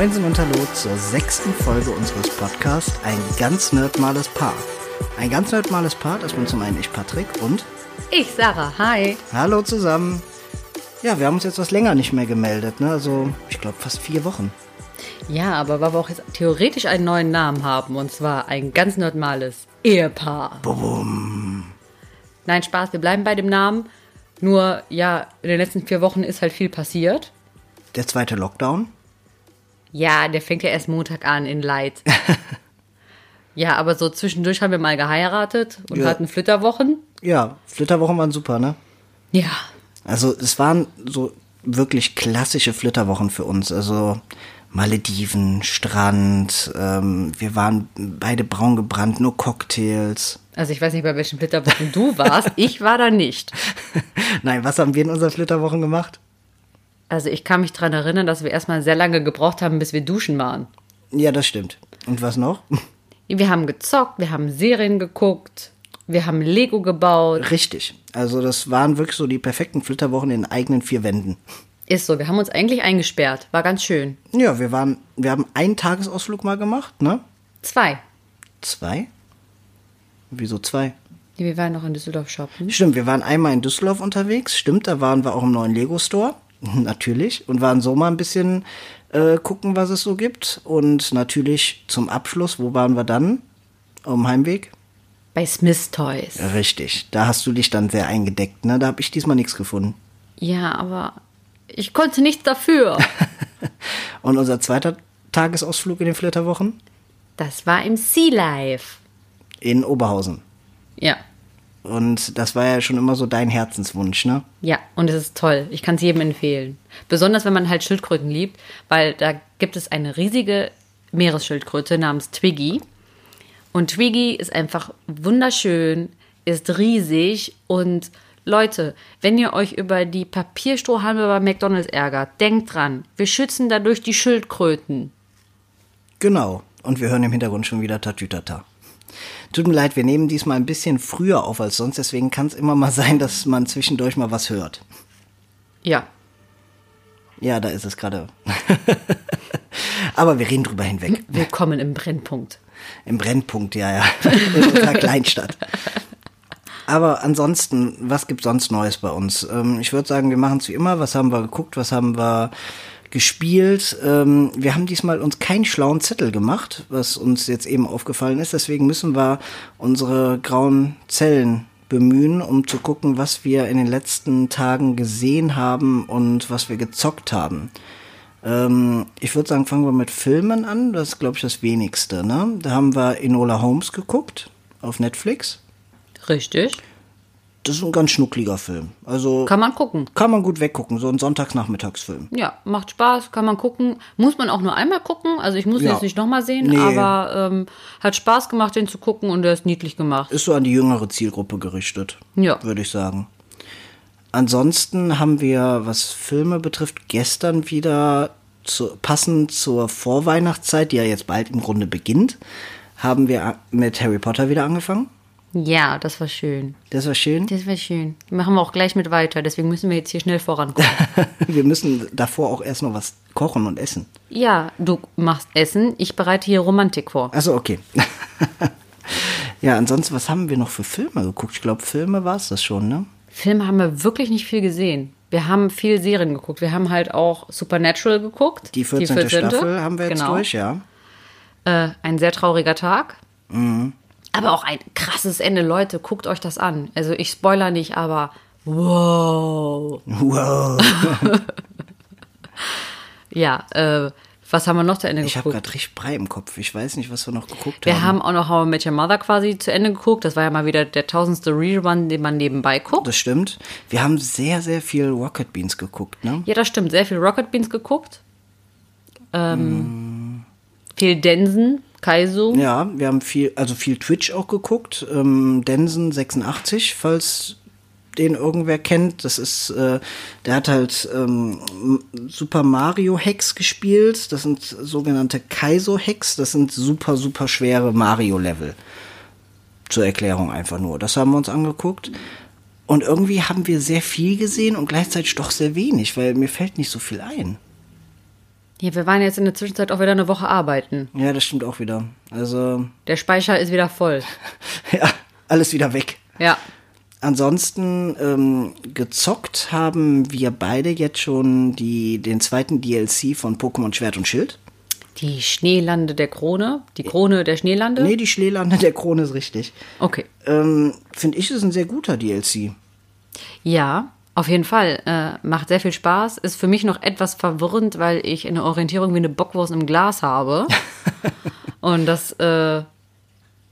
Moinsen und Hallo zur sechsten Folge unseres Podcasts Ein ganz nerdmales Paar. Ein ganz nerdmales Paar, das bin zum einen ich, Patrick, und Ich, Sarah, hi. Hallo zusammen. Ja, wir haben uns jetzt was länger nicht mehr gemeldet, ne? Also, ich glaube fast vier Wochen. Ja, aber weil wir auch jetzt theoretisch einen neuen Namen haben, und zwar ein ganz normales Ehepaar. Bum. Nein, Spaß, wir bleiben bei dem Namen. Nur, ja, in den letzten vier Wochen ist halt viel passiert. Der zweite Lockdown. Ja, der fängt ja erst Montag an in Leid. ja, aber so zwischendurch haben wir mal geheiratet und Ja. hatten Flitterwochen. Ja, Flitterwochen waren super, ne? Ja, Also es waren so wirklich klassische Flitterwochen für uns. Also Malediven, Strand, ähm, wir waren beide braun gebrannt, nur Cocktails. also ich weiß nicht, bei welchen Flitterwochen du warst. Ich war da nicht. Nein, was haben wir in unseren Flitterwochen gemacht? Also ich kann mich dran erinnern, dass wir erstmal sehr lange gebraucht haben, bis wir duschen waren. Ja, das stimmt. Und was noch? Wir haben gezockt, wir haben Serien geguckt, wir haben Lego gebaut. Richtig. Also das waren wirklich so die perfekten Flitterwochen in eigenen vier Wänden. Ist so, wir haben uns eigentlich eingesperrt. War ganz schön. Ja, wir waren, wir haben einen Tagesausflug mal gemacht, ne? Zwei. Zwei? Wieso zwei? Wir waren noch in Düsseldorf shoppen. Stimmt, wir waren einmal in Düsseldorf unterwegs. Stimmt, da waren wir auch im neuen Lego Store. Natürlich. Und waren so mal ein bisschen äh, gucken, was es so gibt. Und natürlich zum Abschluss, wo waren wir dann? Am Heimweg? Bei Smith Toys. Richtig. Da hast du dich dann sehr eingedeckt, ne? Da habe ich diesmal nichts gefunden. Ja, aber ich konnte nichts dafür. Und unser zweiter Tagesausflug in den Flitterwochen? Das war im Sea Life. In Oberhausen. Ja. Und das war ja schon immer so dein Herzenswunsch, ne? Ja, und es ist toll. Ich kann es jedem empfehlen. Besonders wenn man halt Schildkröten liebt, weil da gibt es eine riesige Meeresschildkröte namens Twiggy. Und Twiggy ist einfach wunderschön, ist riesig und Leute, wenn ihr euch über die Papierstrohhalme bei McDonalds ärgert, denkt dran, wir schützen dadurch die Schildkröten. Genau. Und wir hören im Hintergrund schon wieder Tatütata. Tut mir leid, wir nehmen diesmal ein bisschen früher auf als sonst, deswegen kann es immer mal sein, dass man zwischendurch mal was hört. Ja, Ja, da ist es gerade. Aber wir reden drüber hinweg. willkommen im Brennpunkt. Im Brennpunkt, ja, ja. In unserer Kleinstadt. Aber ansonsten, was gibt's sonst Neues bei uns? Ähm, ich würde sagen, wir machen es wie immer. Was haben wir geguckt? Was haben wir gespielt? Ähm, wir haben diesmal uns keinen schlauen Zettel gemacht, was uns jetzt eben aufgefallen ist. Deswegen müssen wir unsere grauen Zellen bemühen, um zu gucken, was wir in den letzten Tagen gesehen haben und was wir gezockt haben. Ähm, ich würde sagen, fangen wir mit Filmen an. Das ist, glaube ich, das wenigste. Ne? Da haben wir Enola Holmes geguckt auf Netflix. Richtig. Das ist ein ganz schnuckliger Film. Also Kann man gucken. kann man gut weggucken, so ein Sonntagsnachmittagsfilm. Ja, macht Spaß, kann man gucken. Muss man auch nur einmal gucken. Also ich muss ihn Ja. jetzt nicht nochmal sehen, Nee. aber ähm, hat Spaß gemacht, den zu gucken und der ist niedlich gemacht. Ist so an die jüngere Zielgruppe gerichtet, Ja. würde ich sagen. Ansonsten haben wir, was Filme betrifft, gestern wieder zu, passend zur Vorweihnachtszeit, die ja jetzt bald im Grunde beginnt, haben wir mit Harry Potter wieder angefangen. Ja, das war schön. Das war schön. Das war schön. Machen wir auch gleich mit weiter, deswegen müssen wir jetzt hier schnell vorankommen. Wir müssen davor auch erst noch was kochen und essen. ja, du machst Essen, ich bereite hier Romantik vor. Also okay. ja, ansonsten, was haben wir noch für Filme geguckt? Ich glaube, Filme war es das schon, ne? Filme haben wir wirklich nicht viel gesehen. Wir haben viel Serien geguckt. Wir haben halt auch Supernatural geguckt. Die 14. Staffel haben wir jetzt genau. durch, ja. Äh, ein sehr trauriger Tag. Mhm. Aber auch ein krasses Ende. Leute, guckt euch das an. Also ich spoiler nicht, aber wow. Wow. Ja, äh, was haben wir noch zu Ende Ich habe geguckt? gerade richtig Brei im Kopf. Ich weiß nicht, was wir noch geguckt Wir haben. haben auch noch How I Met Your Mother quasi zu Ende geguckt. Das war ja mal wieder der tausendste Rerun, den man nebenbei guckt. Das stimmt. Wir haben sehr, sehr viel Rocket Beans geguckt, ne? Ja, das stimmt. Sehr viel Rocket Beans geguckt. Ähm, Viel Densen, Kaizo. Ja, wir haben viel, also viel Twitch auch geguckt. Ähm, Densen 86, falls den irgendwer kennt. Das ist, äh, der hat halt ähm, Super Mario Hacks gespielt. Das sind sogenannte Kaizo Hacks. Das sind super, super schwere Mario Level. Zur Erklärung einfach nur. Das haben wir uns angeguckt. Und irgendwie haben wir sehr viel gesehen und gleichzeitig doch sehr wenig, weil mir fällt nicht so viel ein. Ja, wir waren jetzt in der Zwischenzeit auch wieder eine Woche arbeiten. Ja, das stimmt auch wieder. Also, Der Speicher ist wieder voll. ja, alles wieder weg. Ja. Ansonsten ähm, gezockt haben wir beide jetzt schon die, den zweiten DLC von Pokémon Schwert und Schild. Die Schneelande der Krone. Die Krone der Schneelande. Nee, die Schneelande der Krone ist richtig. Okay. Ähm, Finde ich, ist ein sehr guter DLC. Ja, auf jeden Fall. Äh, macht sehr viel Spaß. Ist für mich noch etwas verwirrend, weil ich eine Orientierung wie eine Bockwurst im Glas habe. und das, äh,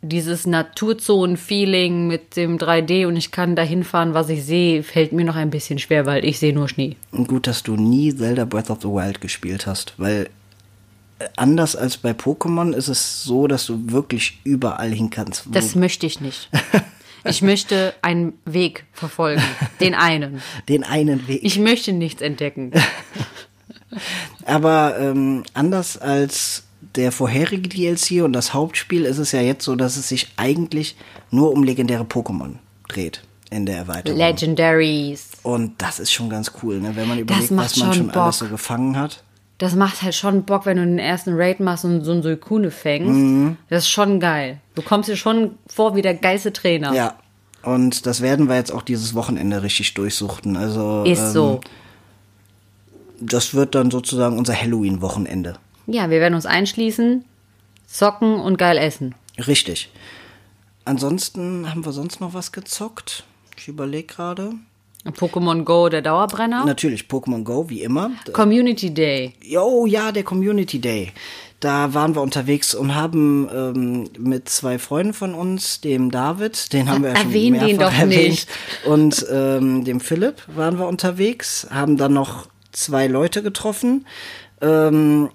dieses Naturzonen-Feeling mit dem 3D und ich kann dahin fahren, was ich sehe, fällt mir noch ein bisschen schwer, weil ich sehe nur Schnee. Und gut, dass du nie Zelda Breath of the Wild gespielt hast, weil äh, anders als bei Pokémon ist es so, dass du wirklich überall hin kannst. Das möchte ich nicht. Ich möchte einen Weg verfolgen. Den einen. den einen Weg. Ich möchte nichts entdecken. Aber ähm, anders als der vorherige DLC und das Hauptspiel ist es ja jetzt so, dass es sich eigentlich nur um legendäre Pokémon dreht in der Erweiterung. Legendaries. und das ist schon ganz cool, ne? wenn man überlegt, was man schon schon alles Bock. so gefangen hat. Das macht halt schon Bock, wenn du den ersten Raid machst und so einen Suikune fängst. Mhm. Das ist schon geil. Du kommst dir schon vor wie der geilste Trainer. Ja. Und das werden wir jetzt auch dieses Wochenende richtig durchsuchten. Also Ist ähm, so. das wird dann sozusagen unser Halloween-Wochenende. Ja, wir werden uns einschließen, zocken und geil essen. Richtig. Ansonsten haben wir sonst noch was gezockt. Ich überlege gerade. Pokémon Go, der Dauerbrenner. Natürlich Pokémon Go, wie immer. Community Day. Oh ja, der Community Day. Da waren wir unterwegs und haben ähm, mit zwei Freunden von uns, dem David, den haben wir ja schon Erwähn mehrfach den doch erwähnt, nicht. und ähm, dem Philipp waren wir unterwegs, haben dann noch zwei Leute getroffen. Ähm,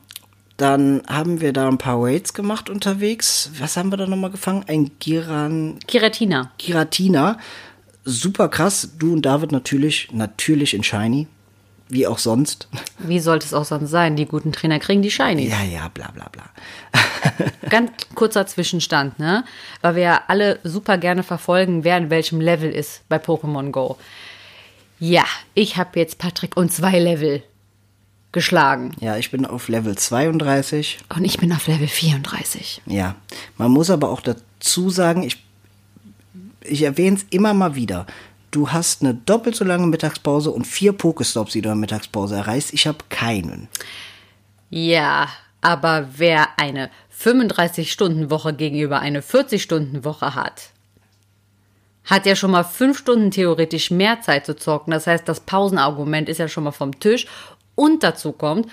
dann haben wir da ein paar Raids gemacht unterwegs. Was haben wir da nochmal gefangen? Ein Giran, Kiratina. Giratina. Super krass. Du und David natürlich, natürlich in Shiny. Wie auch sonst. Wie sollte es auch sonst sein? Die guten Trainer kriegen die Shinies. Ja, ja, bla bla bla. Ganz kurzer Zwischenstand, ne? Weil wir ja alle super gerne verfolgen, wer in welchem Level ist bei Pokémon Go. Ja, ich habe jetzt Patrick und zwei Level geschlagen. Ja, ich bin auf Level 32. Und ich bin auf Level 34. Ja, man muss aber auch dazu sagen, ich, ich erwähne es immer mal wieder. Du hast eine doppelt so lange Mittagspause und vier Pokestops, die du in der Mittagspause erreichst. Ich habe keinen. Ja, aber wer eine 35-Stunden-Woche gegenüber eine 40-Stunden-Woche hat, hat ja schon mal fünf Stunden theoretisch mehr Zeit zu zocken. Das heißt, das Pausenargument ist ja schon mal vom Tisch. Und dazu kommt,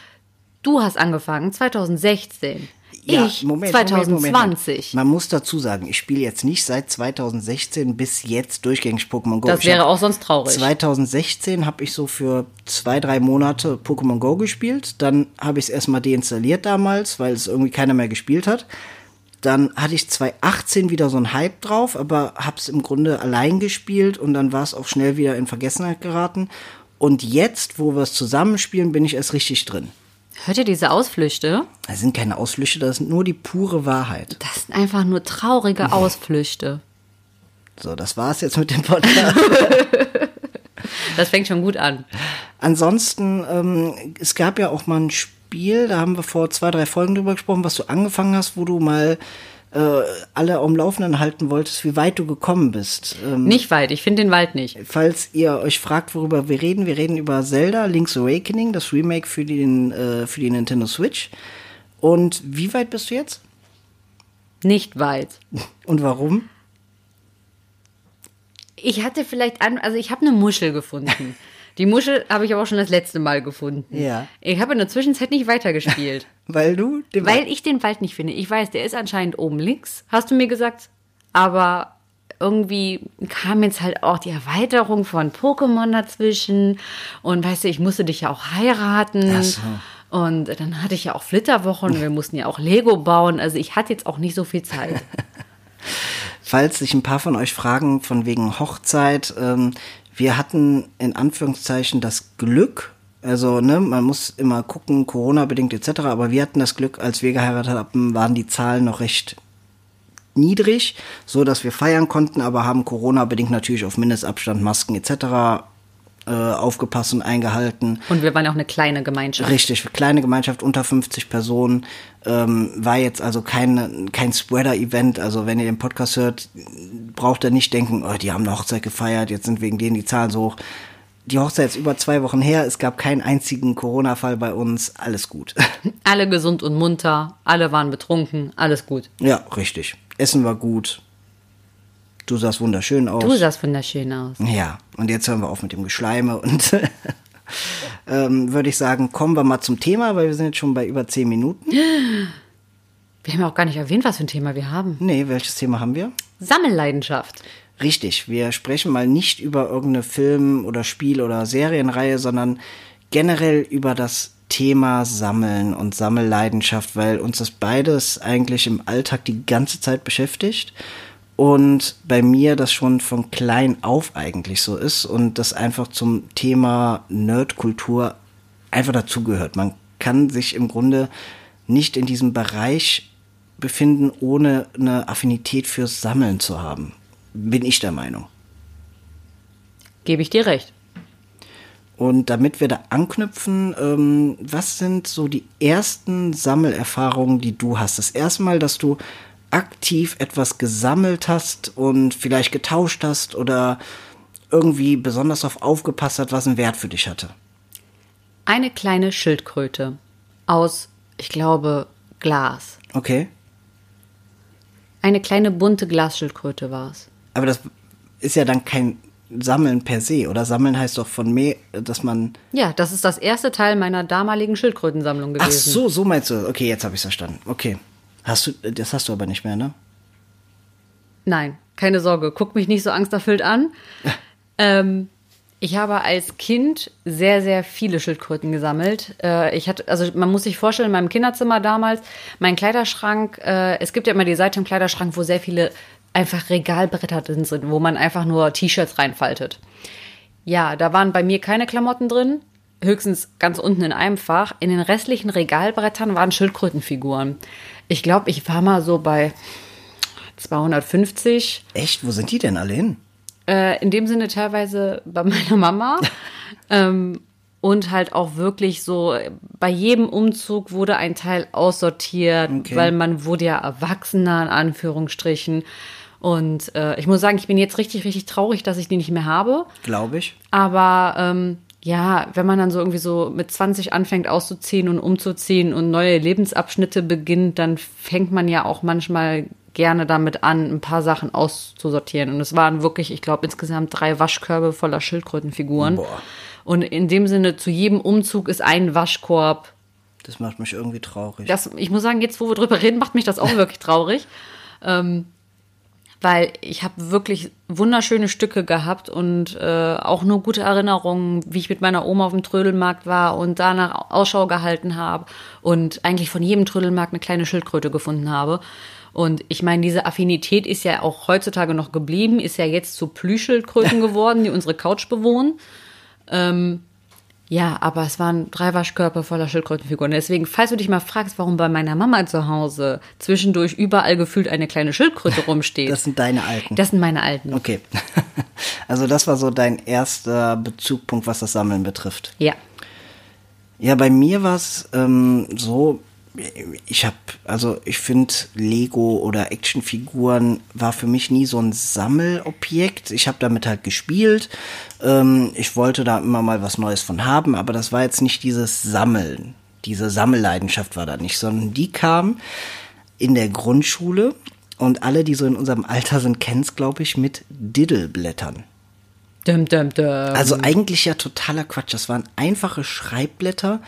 du hast angefangen 2016. ich 2020. Man muss dazu sagen, ich spiele jetzt nicht seit 2016 bis jetzt durchgängig Pokémon Go. Das Ich wäre auch sonst traurig. 2016 habe ich so für zwei, drei Monate Pokémon Go gespielt. Dann habe ich es erstmal deinstalliert damals, weil es irgendwie keiner mehr gespielt hat. Dann hatte ich 2018 wieder so einen Hype drauf, aber habe es im Grunde allein gespielt und dann war es auch schnell wieder in Vergessenheit geraten. Und jetzt, wo wir es zusammenspielen, bin ich erst richtig drin. Hört ihr diese Ausflüchte? Das sind keine Ausflüchte, das sind nur die pure Wahrheit. Das sind einfach nur traurige Ausflüchte. So, das war's jetzt mit dem Podcast. Das fängt schon gut an. Ansonsten, ähm, es gab ja auch mal ein Spiel, da haben wir vor zwei, drei Folgen drüber gesprochen, was du angefangen hast, wo du mal äh, alle am Laufenden halten wolltest, wie weit du gekommen bist. Ähm, Nicht weit, ich finde den Wald nicht. falls ihr euch fragt, worüber wir reden, wir reden über Zelda Link's Awakening, das Remake für, den, äh, für die Nintendo Switch. Und wie weit bist du jetzt? Nicht weit. Und warum? Ich hatte vielleicht an, also ich habe eine Muschel gefunden. Die Muschel habe ich aber auch schon das letzte Mal gefunden. Ja. Ich habe in der Zwischenzeit nicht weitergespielt. Weil du den weil ich den Wald nicht finde. Ich weiß, der ist anscheinend oben links, hast du mir gesagt. Aber irgendwie kam jetzt halt auch die Erweiterung von Pokémon dazwischen. Und weißt du, ich musste dich ja auch heiraten. Ach so. Und dann hatte ich ja auch Flitterwochen wir mussten ja auch Lego bauen. Also ich hatte jetzt auch nicht so viel Zeit. Falls sich ein paar von euch fragen, von wegen Hochzeit, ähm, wir hatten in Anführungszeichen das Glück, also ne, man muss immer gucken, Corona-bedingt etc., aber wir hatten das Glück, als wir geheiratet haben, waren die Zahlen noch recht niedrig, so dass wir feiern konnten, aber haben Corona-bedingt natürlich auf Mindestabstand, Masken etc. äh, aufgepasst und eingehalten. Und wir waren auch eine kleine Gemeinschaft. Richtig, kleine Gemeinschaft unter 50 Personen. Ähm, war jetzt also kein, kein Spreader-Event. Also wenn ihr den Podcast hört, braucht ihr nicht denken, oh, die haben eine Hochzeit gefeiert, jetzt sind wegen denen die Zahlen so hoch. Die Hochzeit ist über zwei Wochen her, es gab keinen einzigen Corona-Fall bei uns, alles gut. Alle gesund und munter, alle waren betrunken, alles gut. Ja, richtig. Essen war gut. Du sahst wunderschön aus. Du sahst wunderschön aus. Ja, und jetzt hören wir auf mit dem Geschleime und ähm, würde ich sagen, kommen wir mal zum Thema, weil wir sind jetzt schon bei über zehn Minuten. Wir haben ja auch gar nicht erwähnt, was für ein Thema wir haben. Nee, welches Thema haben wir? Sammelleidenschaft. Richtig, wir sprechen mal nicht über irgendeine Film- oder Spiel- oder Serienreihe, sondern generell über das Thema Sammeln und Sammelleidenschaft, weil uns das beides eigentlich im Alltag die ganze Zeit beschäftigt. Und bei mir das schon von klein auf eigentlich so ist und das einfach zum Thema Nerdkultur einfach dazugehört. Man kann sich im Grunde nicht in diesem Bereich befinden, ohne eine Affinität fürs Sammeln zu haben. Bin ich der Meinung. Gebe ich dir recht. Und damit wir da anknüpfen, ähm, was sind so die ersten Sammelerfahrungen, die du hast? Das erste Mal, dass du aktiv etwas gesammelt hast und vielleicht getauscht hast oder irgendwie besonders darauf aufgepasst hat, was einen Wert für dich hatte? Eine kleine Schildkröte aus, ich glaube, Glas. Okay. Eine kleine bunte Glasschildkröte war es. Aber das ist ja dann kein Sammeln per se, oder? Sammeln heißt doch von mehr, dass man. Ja, das ist das erste Teil meiner damaligen Schildkrötensammlung gewesen. Ach so, so meinst du. Okay, jetzt habe ich verstanden. Okay. Hast du, das hast du aber nicht mehr, ne? Nein, keine Sorge. Guck mich nicht so angsterfüllt an. ähm, ich habe als Kind sehr, sehr viele Schildkröten gesammelt. Äh, ich hatte, also man muss sich vorstellen, in meinem Kinderzimmer damals, mein Kleiderschrank, äh, es gibt ja immer die Seite im Kleiderschrank, wo sehr viele einfach Regalbretter drin sind, wo man einfach nur T-Shirts reinfaltet. Ja, da waren bei mir keine Klamotten drin, höchstens ganz unten in einem Fach. In den restlichen Regalbrettern waren Schildkrötenfiguren. Ich glaube, ich war mal so bei 250. Echt? Wo sind die denn alle hin? Äh, in dem Sinne teilweise bei meiner Mama. ähm, und halt auch wirklich so, bei jedem Umzug wurde ein Teil aussortiert, Okay. weil man wurde ja erwachsener in Anführungsstrichen. Und äh, ich muss sagen, ich bin jetzt richtig, richtig traurig, dass ich die nicht mehr habe. Glaube ich. Aber ähm, ja, wenn man dann so irgendwie so mit 20 anfängt auszuziehen und umzuziehen und neue Lebensabschnitte beginnt, dann fängt man ja auch manchmal gerne damit an, ein paar Sachen auszusortieren. Und es waren wirklich, ich glaube, insgesamt drei Waschkörbe voller Schildkrötenfiguren. Boah. Und in dem Sinne, zu jedem Umzug ist ein Waschkorb. Das macht mich irgendwie traurig. Das, ich muss sagen, jetzt, wo wir drüber reden, macht mich das auch wirklich traurig. Ähm, weil ich habe wirklich wunderschöne Stücke gehabt und äh, auch nur gute Erinnerungen, wie ich mit meiner Oma auf dem Trödelmarkt war und danach Ausschau gehalten habe und eigentlich von jedem Trödelmarkt eine kleine Schildkröte gefunden habe. Und ich meine, diese Affinität ist ja auch heutzutage noch geblieben, ist ja jetzt zu Plüschschildkröten geworden, die unsere Couch bewohnen. Ähm, ja, aber es waren drei Waschkörper voller Schildkrötenfiguren. Deswegen, falls du dich mal fragst, warum bei meiner Mama zu Hause zwischendurch überall gefühlt eine kleine Schildkröte rumsteht. Das sind deine alten. Das sind meine alten. Okay. Also das war so dein erster Bezugpunkt, was das Sammeln betrifft. Ja. Ja, bei mir war es ähm, so, ich habe, also ich finde Lego oder Actionfiguren war für mich nie so ein Sammelobjekt. Ich habe damit halt gespielt. Ähm, ich wollte da immer mal was Neues von haben, aber das war jetzt nicht dieses Sammeln. Diese Sammelleidenschaft war da nicht, sondern die kam in der Grundschule und alle, die so in unserem Alter sind, kennen es, glaube ich, mit Diddleblättern. Dum, dum, dum. Also eigentlich ja totaler Quatsch. Das waren einfache Schreibblätter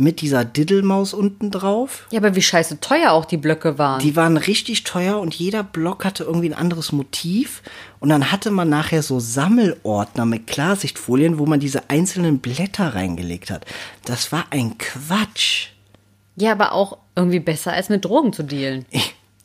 mit dieser Diddlemaus unten drauf. ja, aber wie scheiße teuer auch die Blöcke waren. Die waren richtig teuer und jeder Block hatte irgendwie ein anderes Motiv. Und dann hatte man nachher so Sammelordner mit Klarsichtfolien, wo man diese einzelnen Blätter reingelegt hat. Das war ein Quatsch. ja, aber auch irgendwie besser als mit Drogen zu dealen.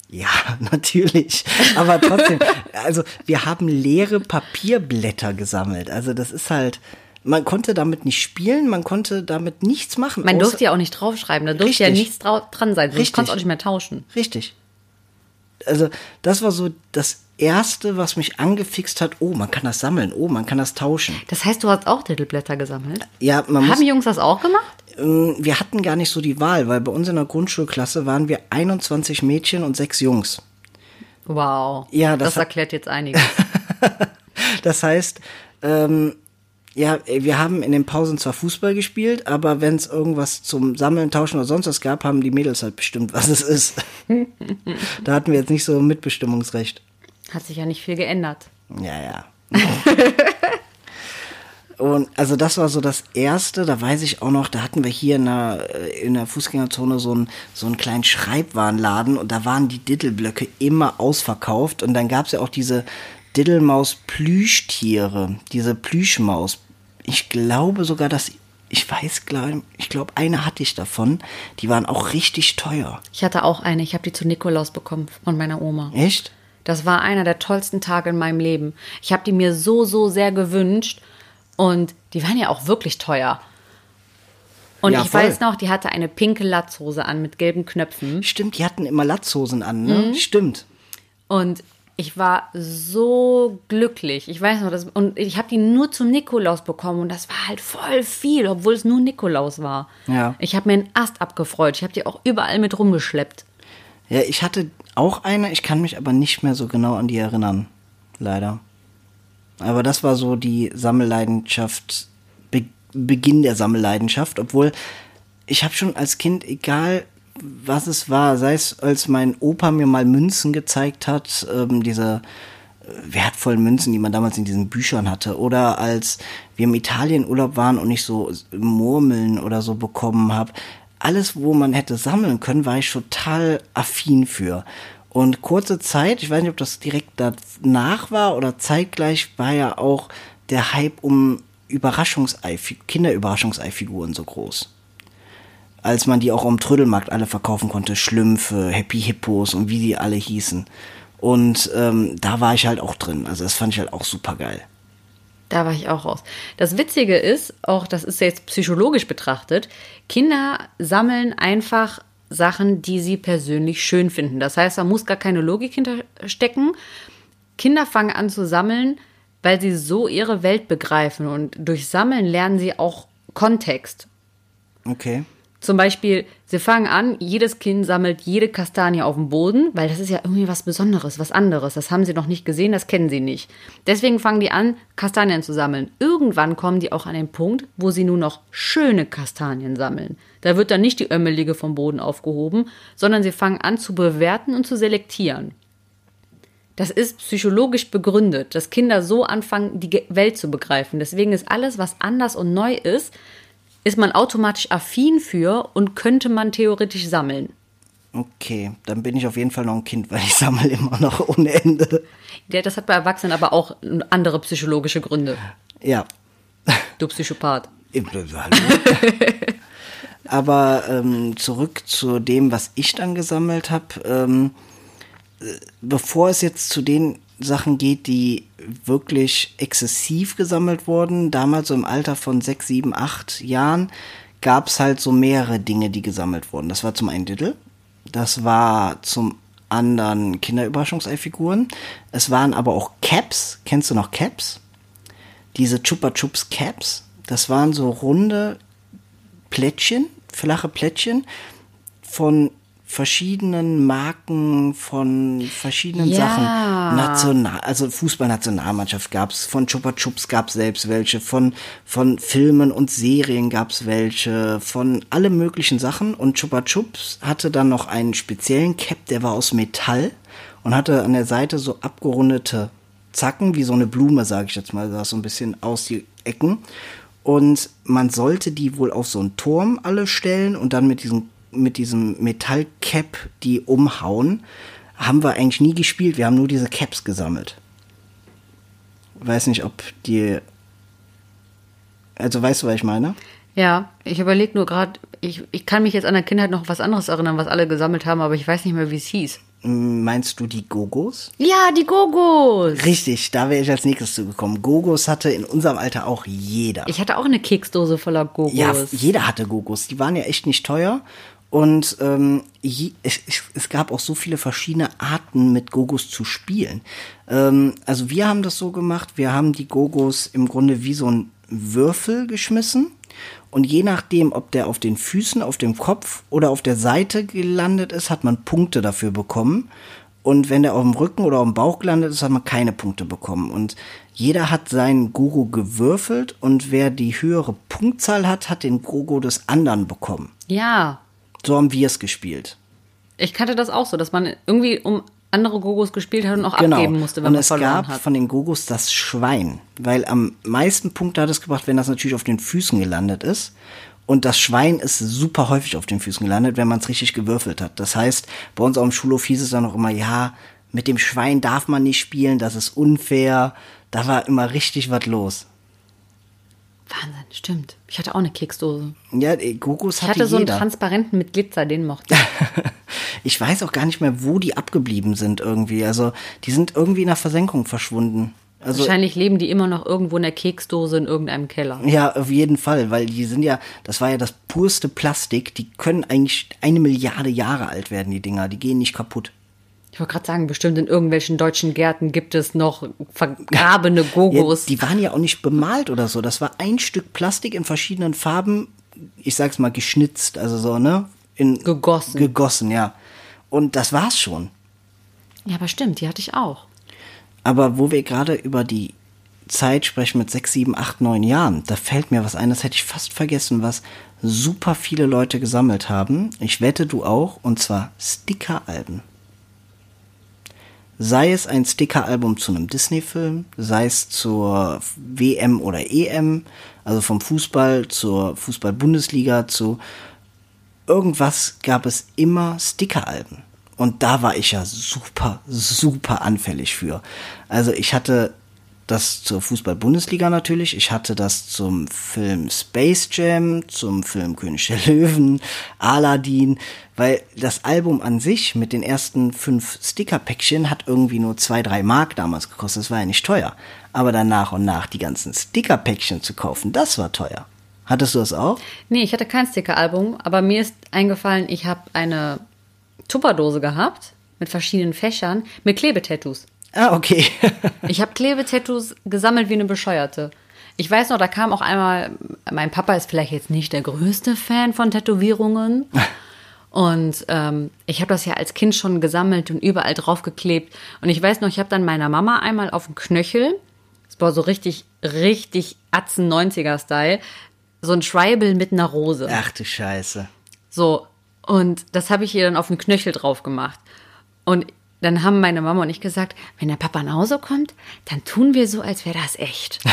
Ja, natürlich. Aber trotzdem, also wir haben leere Papierblätter gesammelt. Also das ist halt, man konnte damit nicht spielen, man konnte damit nichts machen. Man durfte ja auch nicht draufschreiben, da durfte ja nichts dran sein, sonst konntest du auch nicht mehr tauschen. Richtig. Also das war so das erste, was mich angefixt hat. Oh, man kann das sammeln. Oh, man kann das tauschen. Das heißt, du hast auch Titelblätter gesammelt? Ja, man muss, Haben die Jungs das auch gemacht? ähm, wir hatten gar nicht so die Wahl, weil bei uns in der Grundschulklasse waren wir 21 Mädchen und sechs Jungs. Wow. Ja, das das erklärt jetzt einiges. Das heißt, ähm, ja, wir haben in den Pausen zwar Fußball gespielt, aber wenn es irgendwas zum Sammeln, Tauschen oder sonst was gab, haben die Mädels halt bestimmt, was es ist. da hatten wir jetzt nicht so Mitbestimmungsrecht. Hat sich ja nicht viel geändert. Ja, ja. Und also das war so das erste, da weiß ich auch noch, da hatten wir hier in der, äh, in der Fußgängerzone so einen, so einen kleinen Schreibwarenladen und da waren die Diddelblöcke immer ausverkauft und dann gab es ja auch diese Diddelmaus Plüschtiere, diese Plüschmaus. Ich glaube sogar, dass, ich weiß, ich glaube, eine hatte ich davon, die waren auch richtig teuer. Ich hatte auch eine. Ich habe die zu Nikolaus bekommen von meiner Oma. Echt? Das war einer der tollsten Tage in meinem Leben. Ich habe die mir so, so sehr gewünscht. Und die waren ja auch wirklich teuer. Und Ja, ich voll. weiß noch, die hatte eine pinke Latzhose an mit gelben Knöpfen. Stimmt, die hatten immer Latzhosen an, ne? Mhm. Stimmt. Und ich war so glücklich. Ich weiß noch, das, und ich habe die nur zum Nikolaus bekommen und das war halt voll viel, obwohl es nur Nikolaus war. Ja. Ich habe mir einen Ast abgefreut. Ich habe die auch überall mit rumgeschleppt. Ja, ich hatte auch eine, ich kann mich aber nicht mehr so genau an die erinnern. Leider. Aber das war so die Sammelleidenschaft, Be Beginn der Sammelleidenschaft, obwohl ich habe schon als Kind, egal was es war, sei es als mein Opa mir mal Münzen gezeigt hat, ähm, diese äh, wertvollen Münzen, die man damals in diesen Büchern hatte, oder als wir im Italienurlaub waren und ich so Murmeln oder so bekommen habe. Alles, wo man hätte sammeln können, war ich total affin für. Und kurze Zeit, ich weiß nicht, ob das direkt danach war oder zeitgleich, war ja auch der Hype um Überraschungsei, Kinderüberraschungseifiguren so groß als man die auch am Trödelmarkt alle verkaufen konnte, Schlümpfe, Happy Hippos und wie die alle hießen. Und ähm, da war ich halt auch drin. Also das fand ich halt auch super geil. Da war ich auch raus. Das Witzige ist, auch das ist jetzt psychologisch betrachtet, Kinder sammeln einfach Sachen, die sie persönlich schön finden. Das heißt, da muss gar keine Logik hinterstecken. Kinder fangen an zu sammeln, weil sie so ihre Welt begreifen. Und durch Sammeln lernen sie auch Kontext. Okay. Zum Beispiel, sie fangen an, jedes Kind sammelt jede Kastanie auf dem Boden, weil das ist ja irgendwie was Besonderes, was anderes. Das haben sie noch nicht gesehen, das kennen sie nicht. Deswegen fangen die an, Kastanien zu sammeln. Irgendwann kommen die auch an den Punkt, wo sie nur noch schöne Kastanien sammeln. Da wird dann nicht die Ömmelige vom Boden aufgehoben, sondern sie fangen an zu bewerten und zu selektieren. Das ist psychologisch begründet, dass Kinder so anfangen, die Welt zu begreifen. Deswegen ist alles, was anders und neu ist, ist man automatisch affin für und könnte man theoretisch sammeln. Okay, dann bin ich auf jeden Fall noch ein Kind, weil ich sammle immer noch ohne Ende. Der- Das hat bei Erwachsenen aber auch andere psychologische Gründe. Ja. Du Psychopath. Aber ähm, zurück zu dem, was ich dann gesammelt habe. Ähm, äh, bevor es jetzt zu den Sachen geht, die wirklich exzessiv gesammelt wurden, damals so im Alter von sechs, sieben, acht Jahren, gab es halt so mehrere Dinge, die gesammelt wurden. Das war zum einen Diddle, das war zum anderen Kinderüberraschungseifiguren, es waren aber auch Caps. Kennst du noch Caps? Diese Chupa Chups Caps, das waren so runde Plättchen, flache Plättchen von verschiedenen Marken, von verschiedenen Ja. Sachen. National, also Fußballnationalmannschaft gab's, von Chupa Chups gab's selbst welche, von, von Filmen und Serien gab's welche, von alle möglichen Sachen. Und Chupa Chups hatte dann noch einen speziellen Cap, der war aus Metall und hatte an der Seite so abgerundete Zacken, wie so eine Blume, sage ich jetzt mal, sah so ein bisschen aus die Ecken. Und man sollte die wohl auf so einen Turm alle stellen und dann mit diesem, mit diesem Metallcap die umhauen. Haben wir eigentlich nie gespielt, wir haben nur diese Caps gesammelt. Weiß nicht, ob die. Also weißt du, was ich meine? Ja, ich überlege nur gerade, ich, ich kann mich jetzt an der Kindheit noch was anderes erinnern, was alle gesammelt haben, aber ich weiß nicht mehr, wie es hieß. Meinst du die Gogos? Ja, die Gogos. Richtig, da wäre ich als nächstes zugekommen. Gogos hatte in unserem Alter auch jeder. Ich hatte auch eine Keksdose voller Gogos. Ja, jeder hatte Gogos. Die waren ja echt nicht teuer. Und ähm, je, es, es gab auch so viele verschiedene Arten, mit Gogos zu spielen. Ähm, also wir haben das so gemacht, wir haben die Gogos im Grunde wie so ein Würfel geschmissen. Und je nachdem, ob der auf den Füßen, auf dem Kopf oder auf der Seite gelandet ist, hat man Punkte dafür bekommen. Und wenn der auf dem Rücken oder auf dem Bauch gelandet ist, hat man keine Punkte bekommen. Und jeder hat seinen Gogo gewürfelt und wer die höhere Punktzahl hat, hat den Gogo des anderen bekommen. Ja. So haben wir es gespielt. Ich kannte das auch so, dass man irgendwie um andere Gogos gespielt hat und auch genau. abgeben musste, wenn und man es verloren gab hat. von den Gogos das Schwein, weil am meisten Punkte hat es gebracht, wenn das natürlich auf den Füßen gelandet ist. Und das Schwein ist super häufig auf den Füßen gelandet, wenn man es richtig gewürfelt hat. Das heißt, bei uns auf dem Schulhof hieß es dann auch immer, ja, mit dem Schwein darf man nicht spielen, das ist unfair. Da war immer richtig was los. Wahnsinn, stimmt. Ich hatte auch eine Keksdose. Ja, Gogos Ich hatte, hatte so einen jeder. transparenten mit Glitzer, den mochte ich. ich weiß auch gar nicht mehr, wo die abgeblieben sind irgendwie. Also die sind irgendwie in der Versenkung verschwunden. Also Wahrscheinlich leben die immer noch irgendwo in der Keksdose in irgendeinem Keller. ja, auf jeden Fall, weil die sind ja, das war ja das purste Plastik. Die können eigentlich eine Milliarde Jahre alt werden, die Dinger. Die gehen nicht kaputt. Ich wollte gerade sagen, bestimmt in irgendwelchen deutschen Gärten gibt es noch vergrabene Gogos. Ja, die waren ja auch nicht bemalt oder so. Das war ein Stück Plastik in verschiedenen Farben, ich sag's mal, geschnitzt, also so, ne? In, Gegossen. Gegossen, ja. Und das war's schon. ja, aber stimmt, die hatte ich auch. Aber wo wir gerade über die Zeit sprechen mit sechs, sieben, acht, neun Jahren, da fällt mir was ein, das hätte ich fast vergessen, was super viele Leute gesammelt haben. Ich wette, du auch, und zwar Stickeralben. Sei es ein Stickeralbum zu einem Disney-Film, sei es zur WM oder EM, also vom Fußball zur Fußball-Bundesliga zu irgendwas gab es immer Stickeralben. Und da war ich ja super, super anfällig für. Also ich hatte das zur Fußball-Bundesliga natürlich, ich hatte das zum Film Space Jam, zum Film König der Löwen, Aladdin, weil das Album an sich mit den ersten fünf Sticker-Päckchen hat irgendwie nur zwei, drei Mark damals gekostet, das war ja nicht teuer. Aber dann nach und nach die ganzen Sticker-Päckchen zu kaufen, das war teuer. Hattest du das auch? Nee, ich hatte kein Stickeralbum, aber mir ist eingefallen, ich habe eine Tupperdose gehabt mit verschiedenen Fächern mit Klebetattoos. Ah, okay. Ich habe Klebetattoos gesammelt wie eine Bescheuerte. Ich weiß noch, da kam auch einmal, mein Papa ist vielleicht jetzt nicht der größte Fan von Tätowierungen. Und ähm, ich habe das ja als Kind schon gesammelt und überall draufgeklebt. Und ich weiß noch, ich habe dann meiner Mama einmal auf dem Knöchel, das war so richtig, richtig Atzen 90er-Style, so ein Schweibel mit einer Rose. Ach du Scheiße. So, und das habe ich ihr dann auf den Knöchel drauf gemacht. Und dann haben meine Mama und ich gesagt, wenn der Papa nach Hause kommt, dann tun wir so, als wäre das echt.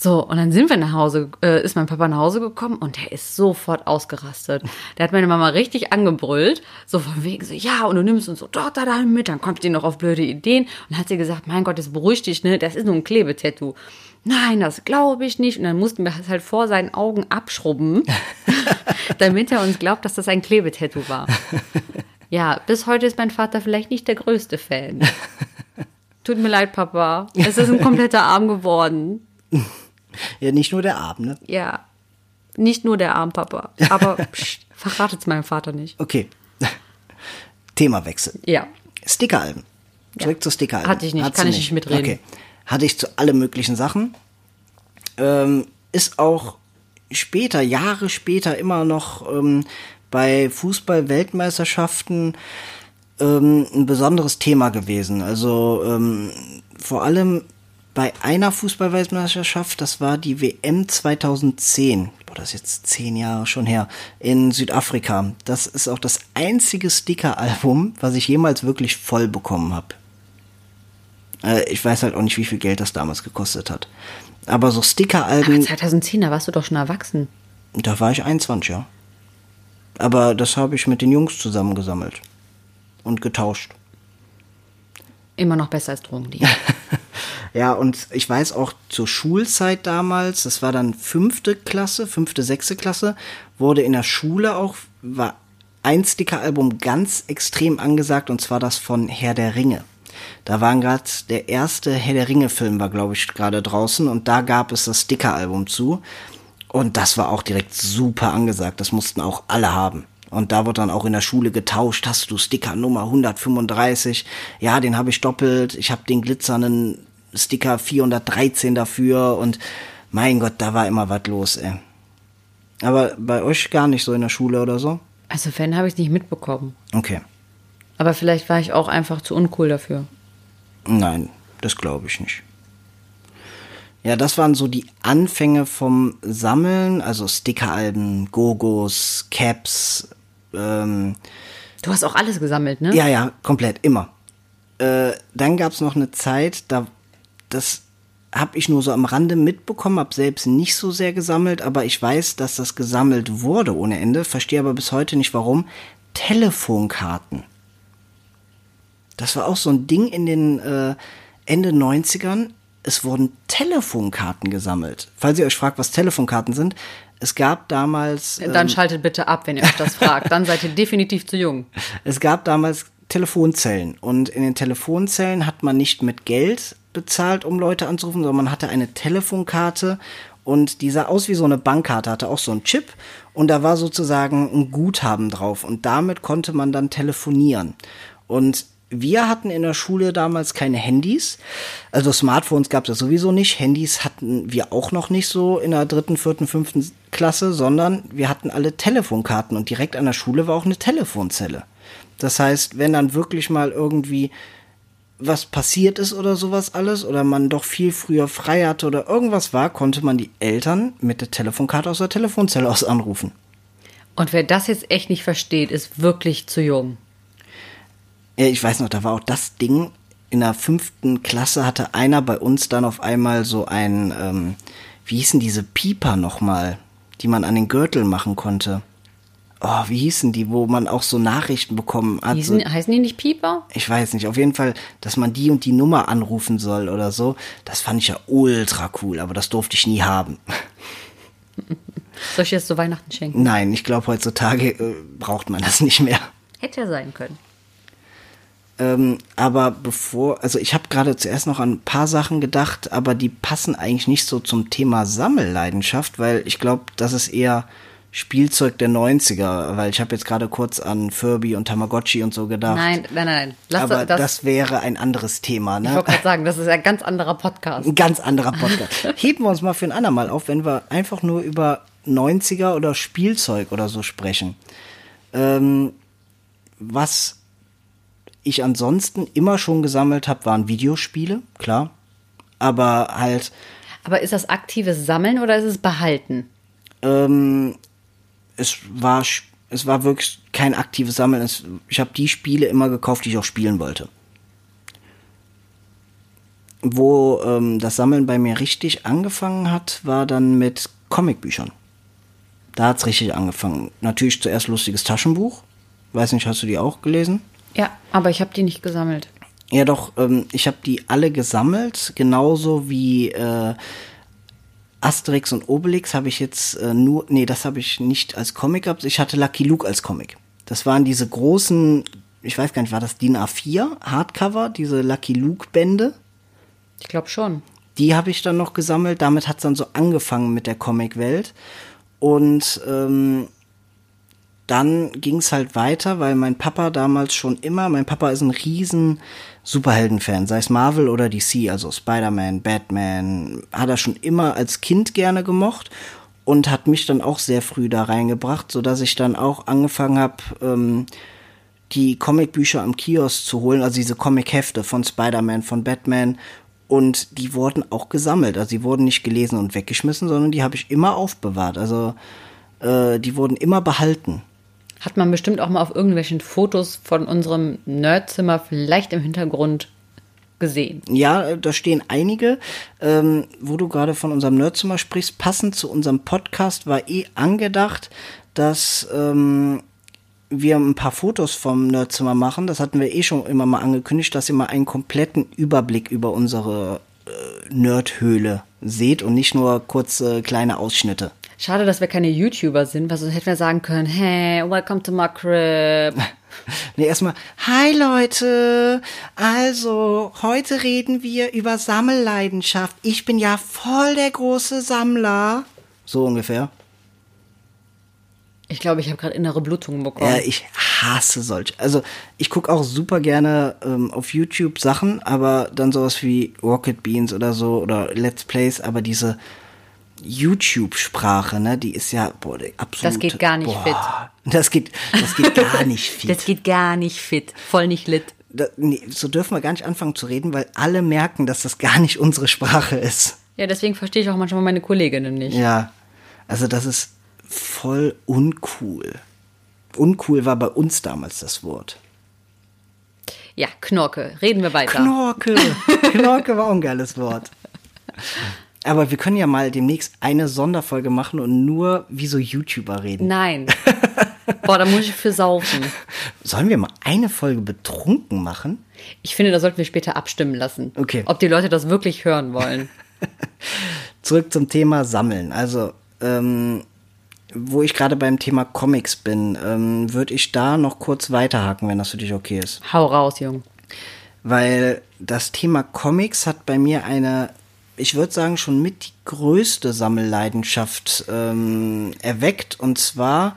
So, und dann sind wir nach Hause, äh, ist mein Papa nach Hause gekommen und der ist sofort ausgerastet. Der hat meine Mama richtig angebrüllt, so von wegen so, ja, und du nimmst uns so dort da dahin mit, dann kommt die noch auf blöde Ideen. Und hat sie gesagt, mein Gott, das beruhigt dich, ne, das ist nur ein Klebetattoo. Nein, das glaube ich nicht. Und dann mussten wir es halt vor seinen Augen abschrubben, damit er uns glaubt, dass das ein Klebetattoo war. Ja, bis heute ist mein Vater vielleicht nicht der größte Fan. Tut mir leid, Papa. Es ist ein kompletter Arm geworden. Ja, nicht nur der Abend, ne? Ja. Nicht nur der Arm, Papa. Aber pst, verratet's meinem Vater nicht. Okay. Themawechsel. Ja. Stickeralben. Zurück zu Stickeralben. Hatte ich nicht, Hattest kann ich nicht mitreden. Okay. Hatte ich zu alle möglichen Sachen. Ähm, ist auch später, Jahre später immer noch ähm, bei Fußball-Weltmeisterschaften ähm, ein besonderes Thema gewesen. Also ähm, vor allem bei einer Fußball-Weltmeisterschaft, das war die WM 2010, boah, das ist jetzt zehn Jahre schon her, in Südafrika. Das ist auch das einzige Sticker-Album, was ich jemals wirklich voll bekommen habe. Äh, ich weiß halt auch nicht, wie viel Geld das damals gekostet hat. Aber so Sticker-Alben, 2010, da warst du doch schon erwachsen. da war ich 21, ja. Aber das habe ich mit den Jungs zusammen gesammelt und getauscht. Immer noch besser als Drogendeal. Ja, und ich weiß auch zur Schulzeit damals, das war dann fünfte Klasse, fünfte, sechste Klasse, wurde in der Schule auch, war ein Sticker-Album ganz extrem angesagt, und zwar das von Herr der Ringe. Da waren gerade der erste Herr der Ringe-Film war, glaube ich, gerade draußen und da gab es das Sticker-Album zu. Und das war auch direkt super angesagt. Das mussten auch alle haben. Und da wird dann auch in der Schule getauscht, hast du Sticker Nummer 135? Ja, den habe ich doppelt. Ich habe den glitzernden Sticker 413 dafür und mein Gott, da war immer was los, ey. Aber bei euch gar nicht so in der Schule oder so? Also wenn, habe ich es nicht mitbekommen. Okay. Aber vielleicht war ich auch einfach zu uncool dafür. Nein, das glaube ich nicht. Ja, das waren so die Anfänge vom Sammeln, also Stickeralben, Gogos, Caps. Ähm, Du hast auch alles gesammelt, ne? ja, ja, komplett, immer. Äh, dann gab es noch eine Zeit, da das habe ich nur so am Rande mitbekommen, habe selbst nicht so sehr gesammelt, aber ich weiß, dass das gesammelt wurde ohne Ende, verstehe aber bis heute nicht warum. Telefonkarten. Das war auch so ein Ding in den äh, Ende 90ern. Es wurden Telefonkarten gesammelt. Falls ihr euch fragt, was Telefonkarten sind, es gab damals. Dann ähm, schaltet bitte ab, wenn ihr euch das fragt. Dann seid ihr definitiv zu jung. Es gab damals Telefonzellen und in den Telefonzellen hat man nicht mit Geld bezahlt, um Leute anzurufen, sondern man hatte eine Telefonkarte und die sah aus wie so eine Bankkarte, hatte auch so einen Chip und da war sozusagen ein Guthaben drauf und damit konnte man dann telefonieren. Und wir hatten in der Schule damals keine Handys. Also Smartphones gab es ja sowieso nicht. Handys hatten wir auch noch nicht so in der dritten, vierten, fünften Klasse, sondern wir hatten alle Telefonkarten und direkt an der Schule war auch eine Telefonzelle. Das heißt, wenn dann wirklich mal irgendwie was passiert ist oder sowas alles oder man doch viel früher frei hatte oder irgendwas war, konnte man die Eltern mit der Telefonkarte aus der Telefonzelle aus anrufen. Und wer das jetzt echt nicht versteht, ist wirklich zu jung. Ja, ich weiß noch, da war auch das Ding. In der fünften Klasse hatte einer bei uns dann auf einmal so ein, ähm, wie hießen diese Pieper nochmal, die man an den Gürtel machen konnte. Oh, wie hießen die, wo man auch so Nachrichten bekommen hat? So, Hießen, heißen die nicht Pieper? ich weiß nicht, auf jeden Fall, dass man die und die Nummer anrufen soll oder so. Das fand ich ja ultra cool, aber das durfte ich nie haben. Soll ich das zu Weihnachten schenken? Nein, ich glaube, heutzutage äh, braucht man das nicht mehr. Hätte ja sein können. Ähm, aber bevor, also ich habe gerade zuerst noch an ein paar Sachen gedacht, aber die passen eigentlich nicht so zum Thema Sammelleidenschaft, weil ich glaube, das ist eher Spielzeug der 90er, weil ich habe jetzt gerade kurz an Furby und Tamagotchi und so gedacht. Nein, nein, nein. Lass aber das, das, wäre ein anderes Thema, ich ne? wollte gerade sagen, das ist ein ganz anderer Podcast. Ein ganz anderer Podcast. Heben wir uns mal für ein andermal auf, wenn wir einfach nur über 90er oder Spielzeug oder so sprechen. Ähm, was ich ansonsten immer schon gesammelt habe, waren Videospiele, klar. Aber halt, Aber ist das aktives Sammeln oder ist es Behalten? ähm, es war es war wirklich kein aktives Sammeln. Es, ich habe die Spiele immer gekauft, die ich auch spielen wollte. Wo ähm, das Sammeln bei mir richtig angefangen hat, war dann mit Comicbüchern. Da hat's richtig angefangen. Natürlich zuerst lustiges Taschenbuch. Weiß nicht, hast du die auch gelesen? Ja, aber ich habe die nicht gesammelt. Ja, doch, ähm, ich habe die alle gesammelt, genauso wie äh, Asterix und Obelix habe ich jetzt äh, nur, nee, das habe ich nicht als Comic gehabt, ich hatte Lucky Luke als Comic. Das waren diese großen, ich weiß gar nicht, war das DIN A4 Hardcover, diese Lucky Luke Bände? Ich glaube schon. Die habe ich dann noch gesammelt. Damit hat's dann so angefangen mit der Comicwelt. Und ähm, dann ging's halt weiter, weil mein Papa damals schon immer, mein Papa ist ein riesen Superheldenfan, sei es Marvel oder DC, also Spider-Man, Batman, hat er schon immer als Kind gerne gemocht und hat mich dann auch sehr früh da reingebracht, so dass ich dann auch angefangen habe, ähm, die Comicbücher am Kiosk zu holen, also diese Comichefte von Spider-Man, von Batman. Und die wurden auch gesammelt. Also die wurden nicht gelesen und weggeschmissen, sondern die habe ich immer aufbewahrt. Also äh, die wurden immer behalten. Hat man bestimmt auch mal auf irgendwelchen Fotos von unserem Nerdzimmer vielleicht im Hintergrund gesehen. Ja, äh, da stehen einige, ähm, wo du gerade von unserem Nerdzimmer sprichst. Passend zu unserem Podcast war eh angedacht, dass ähm, wir ein paar Fotos vom Nerdzimmer machen. Das hatten wir eh schon immer mal angekündigt, dass ihr mal einen kompletten Überblick über unsere äh, Nerdhöhle seht und nicht nur kurze kleine Ausschnitte. Schade, dass wir keine YouTuber sind, weil sonst hätten wir sagen können, hey, welcome to my crib. Nee, erstmal, hi Leute, also heute reden wir über Sammelleidenschaft. Ich bin ja voll der große Sammler. So ungefähr. Ich glaube, ich habe gerade innere Blutungen bekommen. Ja, ich hasse solche. Also ich gucke auch super gerne ähm, auf YouTube Sachen, aber dann sowas wie Rocket Beans oder so oder Let's Plays, aber diese YouTube-Sprache, ne, die ist ja boah, die absolute, Das geht gar nicht boah, fit. Das geht, das geht gar nicht fit. das geht gar nicht fit. Voll nicht lit. da, nee, so dürfen wir gar nicht anfangen zu reden, weil alle merken, dass das gar nicht unsere Sprache ist. Ja, deswegen verstehe ich auch manchmal meine Kolleginnen nicht. Ja, also das ist voll uncool. Uncool war bei uns damals das Wort. Ja, Knorke. Reden wir weiter. Knorke. Knorke war auch ein geiles Wort. Aber wir können ja mal demnächst eine Sonderfolge machen und nur wie so YouTuber reden. Nein. Boah, da muss ich für saufen. Sollen wir mal eine Folge betrunken machen? Ich finde, da sollten wir später abstimmen lassen. Okay. Ob die Leute das wirklich hören wollen. Zurück zum Thema Sammeln. Also, ähm, wo ich gerade beim Thema Comics bin, ähm, würde ich da noch kurz weiterhaken, wenn das für dich okay ist. Hau raus, Jung. Weil das Thema Comics hat bei mir eine, ich würde sagen, schon mit die größte Sammelleidenschaft ähm, erweckt. Und zwar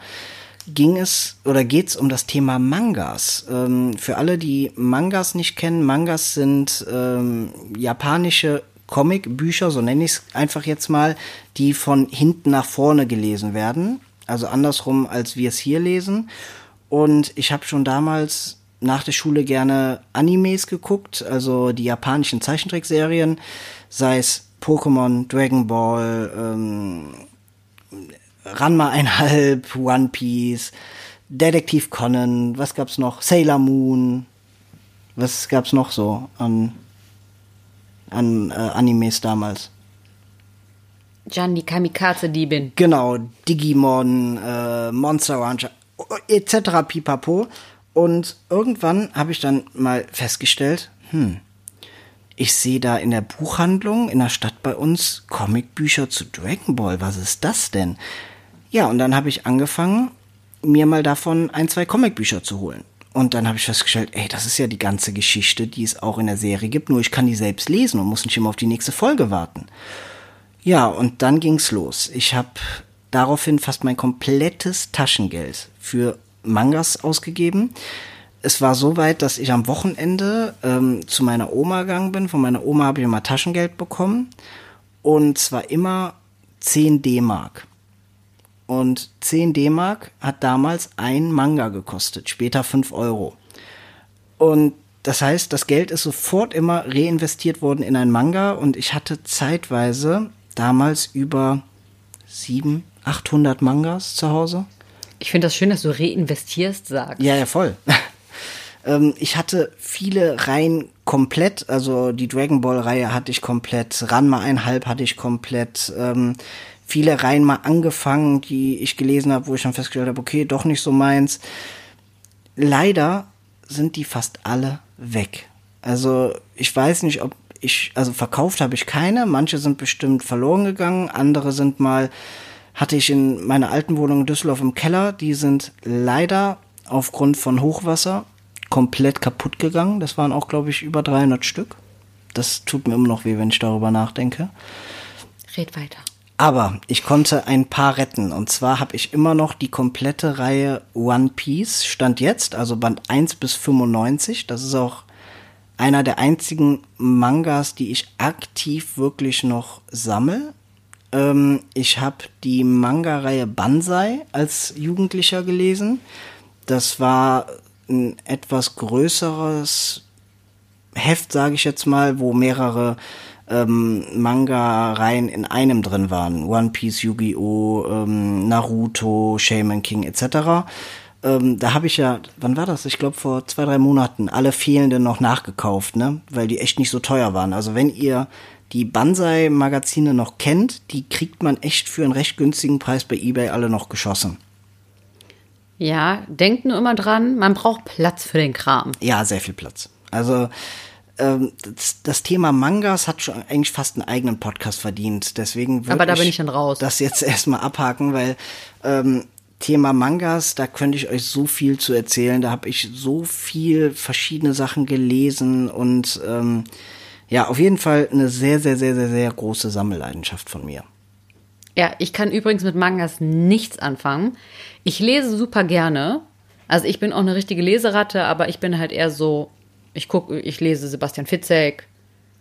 ging es oder geht es um das Thema Mangas. Ähm, für alle, die Mangas nicht kennen, Mangas sind ähm, japanische Comicbücher, so nenne ich es einfach jetzt mal, die von hinten nach vorne gelesen werden. Also andersrum, als wir es hier lesen. Und ich habe schon damals nach der Schule gerne Animes geguckt, also die japanischen Zeichentrickserien, sei es Pokémon, Dragon Ball, ähm, Ranma einhalb, One Piece, Detektiv Conan, was gab's noch? Sailor Moon, was gab's noch so an, an äh, Animes damals? Jan, die Kamikaze-Diebin. Genau, Digimon, äh, Monster Rancher etc. pipapo. Und irgendwann habe ich dann mal festgestellt, hm, ich sehe da in der Buchhandlung in der Stadt bei uns Comicbücher zu Dragon Ball. Was ist das denn? Ja, und dann habe ich angefangen, mir mal davon ein, zwei Comicbücher zu holen. Und dann habe ich festgestellt, ey, das ist ja die ganze Geschichte, die es auch in der Serie gibt, nur ich kann die selbst lesen und muss nicht immer auf die nächste Folge warten. Ja, und dann ging's los. Ich habe daraufhin fast mein komplettes Taschengeld für Mangas ausgegeben. Es war so weit, dass ich am Wochenende ähm, zu meiner Oma gegangen bin. Von meiner Oma habe ich immer Taschengeld bekommen. Und zwar immer 10 D-Mark. Und 10 D-Mark hat damals ein Manga gekostet, später 5 Euro. Und das heißt, das Geld ist sofort immer reinvestiert worden in ein Manga und ich hatte zeitweise damals über 700, 800 Mangas zu Hause. Ich finde das schön, dass du reinvestierst, sagst. Ja, ja, voll. Ähm, ich hatte viele Reihen komplett, also die Dragon Ball Reihe hatte ich komplett, Ranma einhalb hatte ich komplett, ähm, viele Reihen mal angefangen, die ich gelesen habe, wo ich dann festgestellt habe, okay, doch nicht so meins. Leider sind die fast alle weg. Also ich weiß nicht, ob ich, also verkauft habe ich keine, manche sind bestimmt verloren gegangen, andere sind mal, hatte ich in meiner alten Wohnung in Düsseldorf im Keller, die sind leider aufgrund von Hochwasser komplett kaputt gegangen. Das waren auch, glaube ich, über 300 Stück. Das tut mir immer noch weh, wenn ich darüber nachdenke. Red weiter. Aber ich konnte ein paar retten. Und zwar habe ich immer noch die komplette Reihe One Piece, stand jetzt, also Band 1 bis 95. Das ist auch einer der einzigen Mangas, die ich aktiv wirklich noch sammle. Ähm, ich habe die Manga-Reihe Banzai als Jugendlicher gelesen. Das war ein etwas größeres Heft, sage ich jetzt mal, wo mehrere ähm, Manga-Reihen in einem drin waren. One Piece, Yu-Gi-Oh!, ähm, Naruto, Shaman King etc. Ähm, da habe ich ja, wann war das? Ich glaube vor zwei, drei Monaten alle fehlenden noch nachgekauft, ne? Weil die echt nicht so teuer waren. Also wenn ihr die Banzai-Magazine noch kennt, die kriegt man echt für einen recht günstigen Preis bei eBay alle noch geschossen. Ja, denkt nur immer dran, man braucht Platz für den Kram. Ja, sehr viel Platz. Also ähm, das, das Thema Mangas hat schon eigentlich fast einen eigenen Podcast verdient. Deswegen würde Aber da bin ich dann raus. das jetzt erstmal abhaken, weil ähm, Thema Mangas, da könnte ich euch so viel zu erzählen. Da habe ich so viel verschiedene Sachen gelesen und ähm, ja, auf jeden Fall eine sehr, sehr, sehr, sehr, sehr große Sammelleidenschaft von mir. Ja, ich kann übrigens mit Mangas nichts anfangen. Ich lese super gerne. Also ich bin auch eine richtige Leseratte, aber ich bin halt eher so, ich gucke, ich lese Sebastian Fitzek,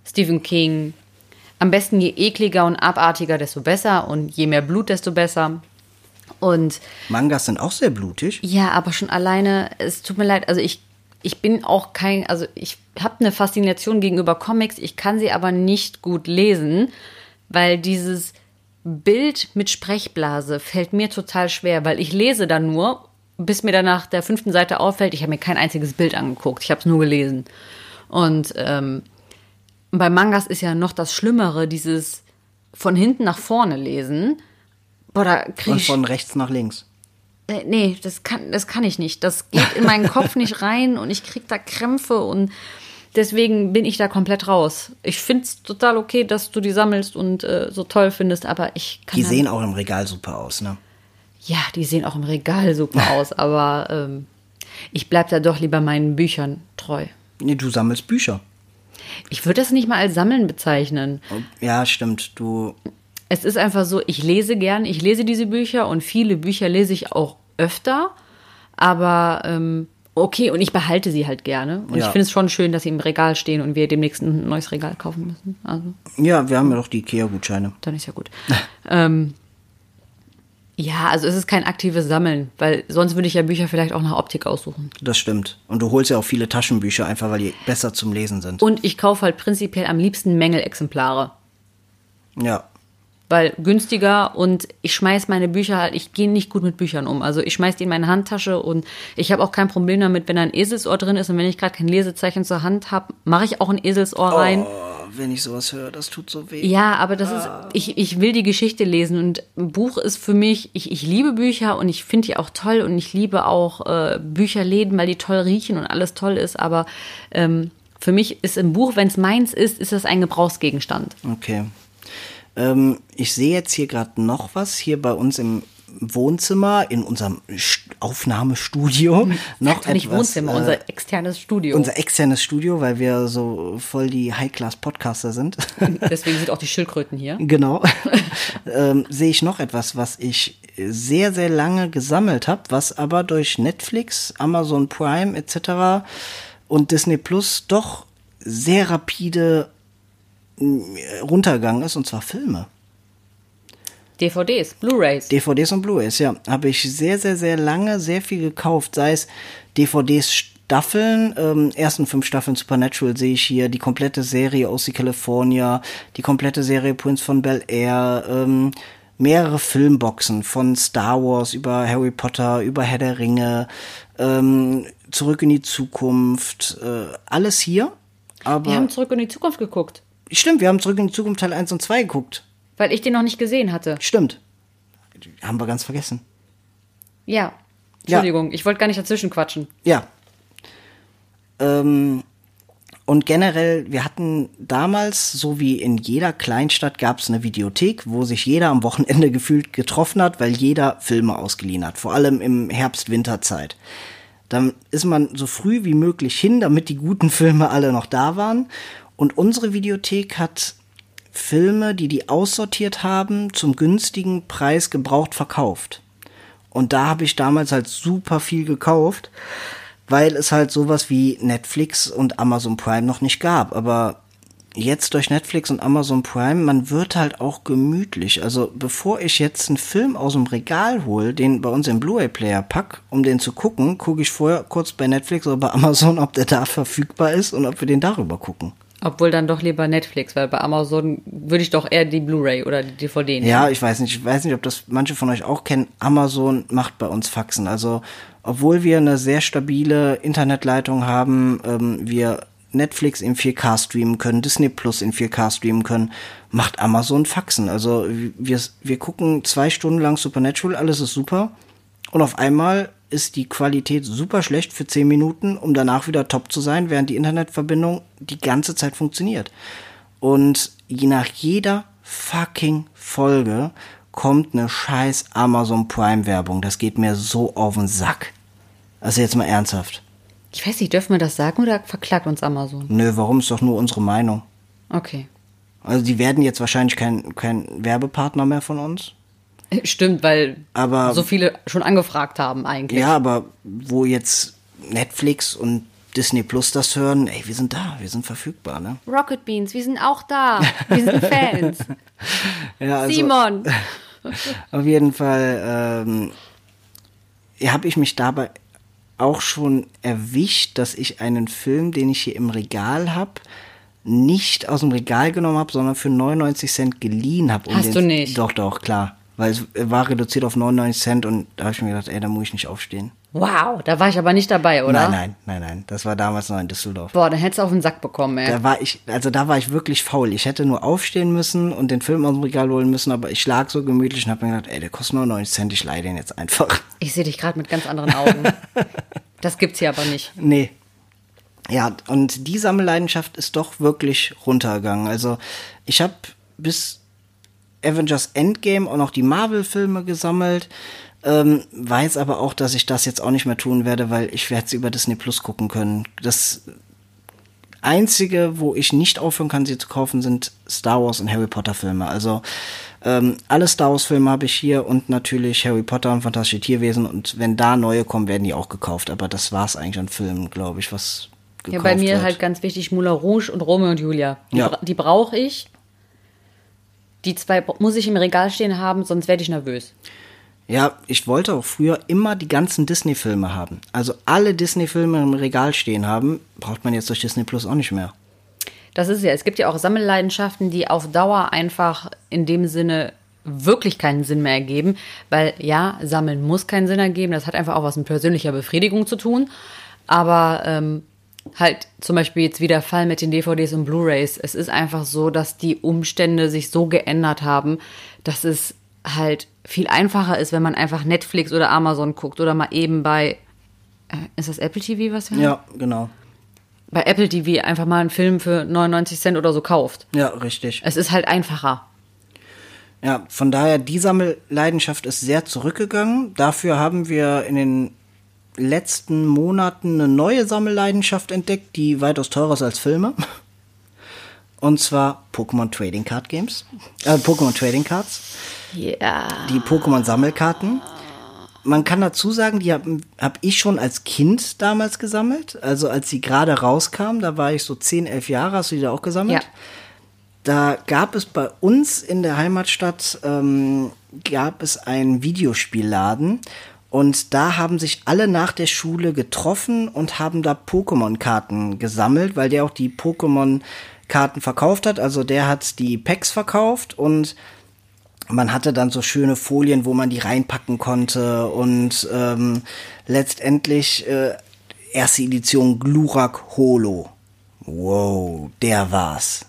Stephen King. Am besten je ekliger und abartiger, desto besser und je mehr Blut, desto besser. Und Mangas sind auch sehr blutig. ja, aber schon alleine, es tut mir leid, also ich, ich bin auch kein, also ich habe eine Faszination gegenüber Comics, ich kann sie aber nicht gut lesen, weil dieses Bild mit Sprechblase fällt mir total schwer, weil ich lese dann nur, bis mir dann nach der fünften Seite auffällt, ich habe mir kein einziges Bild angeguckt, ich habe es nur gelesen. Und ähm, bei Mangas ist ja noch das Schlimmere, dieses von hinten nach vorne lesen. Boah, da krieg Und ich von rechts nach links. äh, nee, das kann, das kann ich nicht. Das geht in meinen Kopf nicht rein und ich krieg da Krämpfe und deswegen bin ich da komplett raus. Ich find's total okay, dass du die sammelst und äh, so toll findest, aber ich kann Die da- sehen auch im Regal super aus, ne? ja, die sehen auch im Regal super aus, aber ähm, ich bleib da doch lieber meinen Büchern treu. Nee, du sammelst Bücher. Ich würde das nicht mal als Sammeln bezeichnen. Ja, stimmt. Du. Es ist einfach so, ich lese gern, ich lese diese Bücher und viele Bücher lese ich auch öfter, aber ähm, okay, und ich behalte sie halt gerne. Und Ja. ich finde es schon schön, dass sie im Regal stehen und wir demnächst ein neues Regal kaufen müssen. Also, Ja, wir haben ja doch die IKEA-Gutscheine. dann ist ja gut. ähm, ja, also es ist kein aktives Sammeln, weil sonst würde ich ja Bücher vielleicht auch nach Optik aussuchen. Das stimmt. Und du holst ja auch viele Taschenbücher einfach, weil die besser zum Lesen sind. Und ich kaufe halt prinzipiell am liebsten Mängelexemplare. Ja. Weil günstiger und ich schmeiß meine Bücher halt, ich gehe nicht gut mit Büchern um. Also ich schmeiß die in meine Handtasche und ich habe auch kein Problem damit, wenn da ein Eselsohr drin ist und wenn ich gerade kein Lesezeichen zur Hand habe, mache ich auch ein Eselsohr rein. Oh, wenn ich sowas höre, das tut so weh. Ja, aber das ist, ich, ich will die Geschichte lesen und ein Buch ist für mich, ich, ich liebe Bücher und ich finde die auch toll und ich liebe auch äh, Bücherläden, weil die toll riechen und alles toll ist, aber ähm, für mich ist ein Buch, wenn es meins ist, ist das ein Gebrauchsgegenstand. Okay. Ähm, ich sehe jetzt hier gerade noch was hier bei uns im Wohnzimmer, in unserem St- Aufnahmestudio. noch Sagt ja nicht etwas, Wohnzimmer, äh, unser externes Studio. unser externes Studio, weil wir so voll die High-Class-Podcaster sind. Deswegen sind auch die Schildkröten hier. genau. ähm, sehe ich noch etwas, was ich sehr, sehr lange gesammelt habe, was aber durch Netflix, Amazon Prime etc. und Disney Plus doch sehr rapide runtergegangen ist, und zwar Filme. DVDs, Blu-rays. DVDs und Blu-rays, ja. Habe ich sehr, sehr, sehr lange sehr viel gekauft. Sei es DVDs Staffeln, ähm, ersten fünf Staffeln Supernatural sehe ich hier, die komplette Serie OC California, die komplette Serie Prince von Bel Air, ähm, mehrere Filmboxen von Star Wars über Harry Potter, über Herr der Ringe, ähm, Zurück in die Zukunft, äh, alles hier. Aber wir haben zurück in die Zukunft geguckt, stimmt, wir haben Zurück in die Zukunft Teil 1 und 2 geguckt. weil ich den noch nicht gesehen hatte. Stimmt. Haben wir ganz vergessen. Ja. Entschuldigung, ich wollte gar nicht dazwischen quatschen. Ja. Ähm, und generell, wir hatten damals, so wie in jeder Kleinstadt, gab es eine Videothek, wo sich jeder am Wochenende gefühlt getroffen hat, weil jeder Filme ausgeliehen hat. Vor allem im Herbst-Winterzeit. Dann ist man so früh wie möglich hin, damit die guten Filme alle noch da waren. Und unsere Videothek hat Filme, die die aussortiert haben, zum günstigen Preis gebraucht verkauft. Und da habe ich damals halt super viel gekauft, weil es halt sowas wie Netflix und Amazon Prime noch nicht gab. Aber jetzt durch Netflix und Amazon Prime, man wird halt auch gemütlich. Also bevor ich jetzt einen Film aus dem Regal hole, den bei uns im Blu-ray-Player pack, um den zu gucken, gucke ich vorher kurz bei Netflix oder bei Amazon, ob der da verfügbar ist und ob wir den darüber gucken. Obwohl dann doch lieber Netflix, weil bei Amazon würde ich doch eher die Blu-ray oder die DVD nehmen. Ja, ich weiß nicht, ich weiß nicht, ob das manche von euch auch kennen. Amazon macht bei uns Faxen. Also, obwohl wir eine sehr stabile Internetleitung haben, ähm, wir Netflix in 4K streamen können, Disney Plus in 4K streamen können, macht Amazon Faxen. Also, wir, wir gucken zwei Stunden lang Supernatural, alles ist super. Und auf einmal ist die Qualität super schlecht für 10 Minuten, um danach wieder top zu sein, während die Internetverbindung die ganze Zeit funktioniert. Und je nach jeder fucking Folge kommt eine scheiß Amazon Prime Werbung. Das geht mir so auf den Sack. Also jetzt mal ernsthaft. Ich weiß nicht, dürfen wir das sagen oder verklagt uns Amazon? Nö, warum ist doch nur unsere Meinung? Okay. Also die werden jetzt wahrscheinlich kein, kein Werbepartner mehr von uns. Stimmt, weil Aber- so viele schon angefragt haben eigentlich. Ja, aber wo jetzt Netflix und Disney Plus das hören, ey, wir sind da, wir sind verfügbar, ne? Rocket Beans, wir sind auch da. Wir sind Fans. Ja, also Simon. auf jeden Fall ähm, ja, habe ich mich dabei auch schon erwischt, dass ich einen Film, den ich hier im Regal habe, nicht aus dem Regal genommen habe, sondern für 99 Cent geliehen habe. Hast du nicht? Doch, doch, klar. Weil es war reduziert auf 99 Cent und da habe ich mir gedacht, ey, da muss ich nicht aufstehen. Wow, da war ich aber nicht dabei, oder? Nein, nein, nein, nein. Das war damals noch in Düsseldorf. Boah, dann hättest du auf den Sack bekommen, ey. Da war ich, also da war ich wirklich faul. Ich hätte nur aufstehen müssen und den Film aus dem Regal holen müssen, aber ich lag so gemütlich und habe mir gedacht, ey, der kostet nur 90 Cent, ich leih den jetzt einfach. Ich sehe dich gerade mit ganz anderen Augen. das gibt's hier aber nicht. Nee. Ja, und die Sammelleidenschaft ist doch wirklich runtergegangen. Also ich habe bis Avengers Endgame auch noch die Marvel-Filme gesammelt. Ähm, weiß aber auch, dass ich das jetzt auch nicht mehr tun werde, weil ich werde sie über Disney Plus gucken können. Das Einzige, wo ich nicht aufhören kann, sie zu kaufen, sind Star Wars und Harry Potter Filme. Also ähm, alle Star Wars Filme habe ich hier und natürlich Harry Potter und Fantastische Tierwesen. Und wenn da neue kommen, werden die auch gekauft. Aber das war's eigentlich an Filmen, glaube ich, was gekauft Ja, bei mir wird. halt ganz wichtig Moulin Rouge und Romeo und Julia. Die, Ja. bra die brauche ich. Die zwei muss ich im Regal stehen haben, sonst werde ich nervös. Ja, ich wollte auch früher immer die ganzen Disney-Filme haben. Also alle Disney-Filme im Regal stehen haben, braucht man jetzt durch Disney Plus auch nicht mehr. Das ist ja, es gibt ja auch Sammelleidenschaften, die auf Dauer einfach in dem Sinne wirklich keinen Sinn mehr ergeben, weil ja, sammeln muss keinen Sinn ergeben, das hat einfach auch was mit persönlicher Befriedigung zu tun, aber ähm, halt zum Beispiel jetzt wie der Fall mit den DVDs und Blu-rays, es ist einfach so, dass die Umstände sich so geändert haben, dass es halt viel einfacher ist, wenn man einfach Netflix oder Amazon guckt oder mal eben bei, äh, ist das Apple TV, was wir haben? Ja, genau. Bei Apple TV einfach mal einen Film für 99 Cent oder so kauft. Ja, richtig. Es ist halt einfacher. Ja, von daher, die Sammelleidenschaft ist sehr zurückgegangen. Dafür haben wir in den letzten Monaten eine neue Sammelleidenschaft entdeckt, die weitaus teurer ist als Filme. Und zwar Pokémon Trading Card Games. Äh, Pokémon Trading Cards. Ja. die Pokémon-Sammelkarten. Man kann dazu sagen, die habe hab ich schon als Kind damals gesammelt. Also als sie gerade rauskam, da war ich so 10, 11 Jahre, hast du die da auch gesammelt? Ja. Da gab es bei uns in der Heimatstadt, ähm, gab es einen Videospielladen und da haben sich alle nach der Schule getroffen und haben da Pokémon-Karten gesammelt, weil der auch die Pokémon-Karten verkauft hat. Also der hat die Packs verkauft und man hatte dann so schöne Folien, wo man die reinpacken konnte und ähm, letztendlich äh, erste Edition Glurak Holo. Wow, der war's.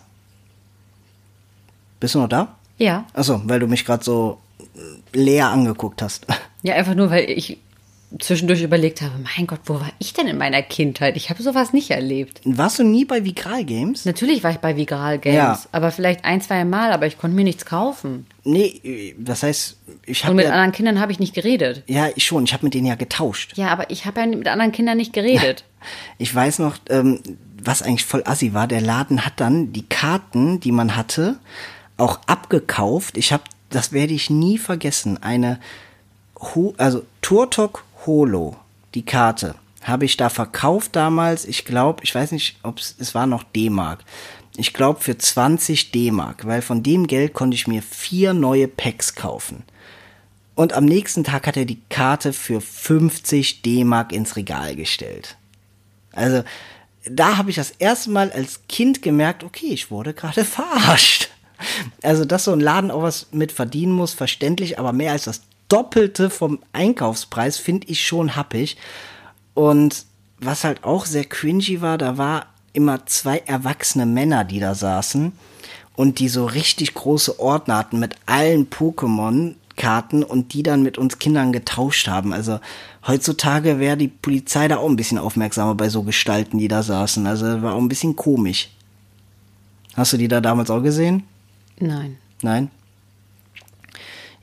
Bist du noch da? Ja. Achso, weil du mich gerade so äh, leer angeguckt hast. Ja, einfach nur, weil ich zwischendurch überlegt habe, mein Gott, wo war ich denn in meiner Kindheit? Ich habe sowas nicht erlebt. Warst du nie bei Vigral Games? Natürlich war ich bei Vigral Games, Ja. aber vielleicht ein, zwei Mal, aber ich konnte mir nichts kaufen. Nee, das heißt, ich Und habe mit ja, anderen Kindern habe ich nicht geredet. ja, ich schon, ich habe mit denen ja getauscht. Ja, aber ich habe ja mit anderen Kindern nicht geredet. Ich weiß noch, ähm, was eigentlich voll assi war, der Laden hat dann die Karten, die man hatte, auch abgekauft. Ich habe, das werde ich nie vergessen, eine, Ho also Turtok Holo, die Karte, habe ich da verkauft damals. Ich glaube, ich weiß nicht, ob es, war noch D-Mark. Ich glaube für 20 D-Mark, weil von dem Geld konnte ich mir vier neue Packs kaufen. Und am nächsten Tag hat er die Karte für 50 D-Mark ins Regal gestellt. Also, da habe ich das erste Mal als Kind gemerkt, okay, ich wurde gerade verarscht. Also, dass so ein Laden auch was mit verdienen muss, verständlich, aber mehr als das Doppelte vom Einkaufspreis finde ich schon happig. Und was halt auch sehr cringy war, da war immer zwei erwachsene Männer, die da saßen und die so richtig große Ordner hatten mit allen Pokémon-Karten und die dann mit uns Kindern getauscht haben. Also heutzutage wäre die Polizei da auch ein bisschen aufmerksamer bei so Gestalten, die da saßen. Also war auch ein bisschen komisch. Hast du die da damals auch gesehen? Nein. Nein?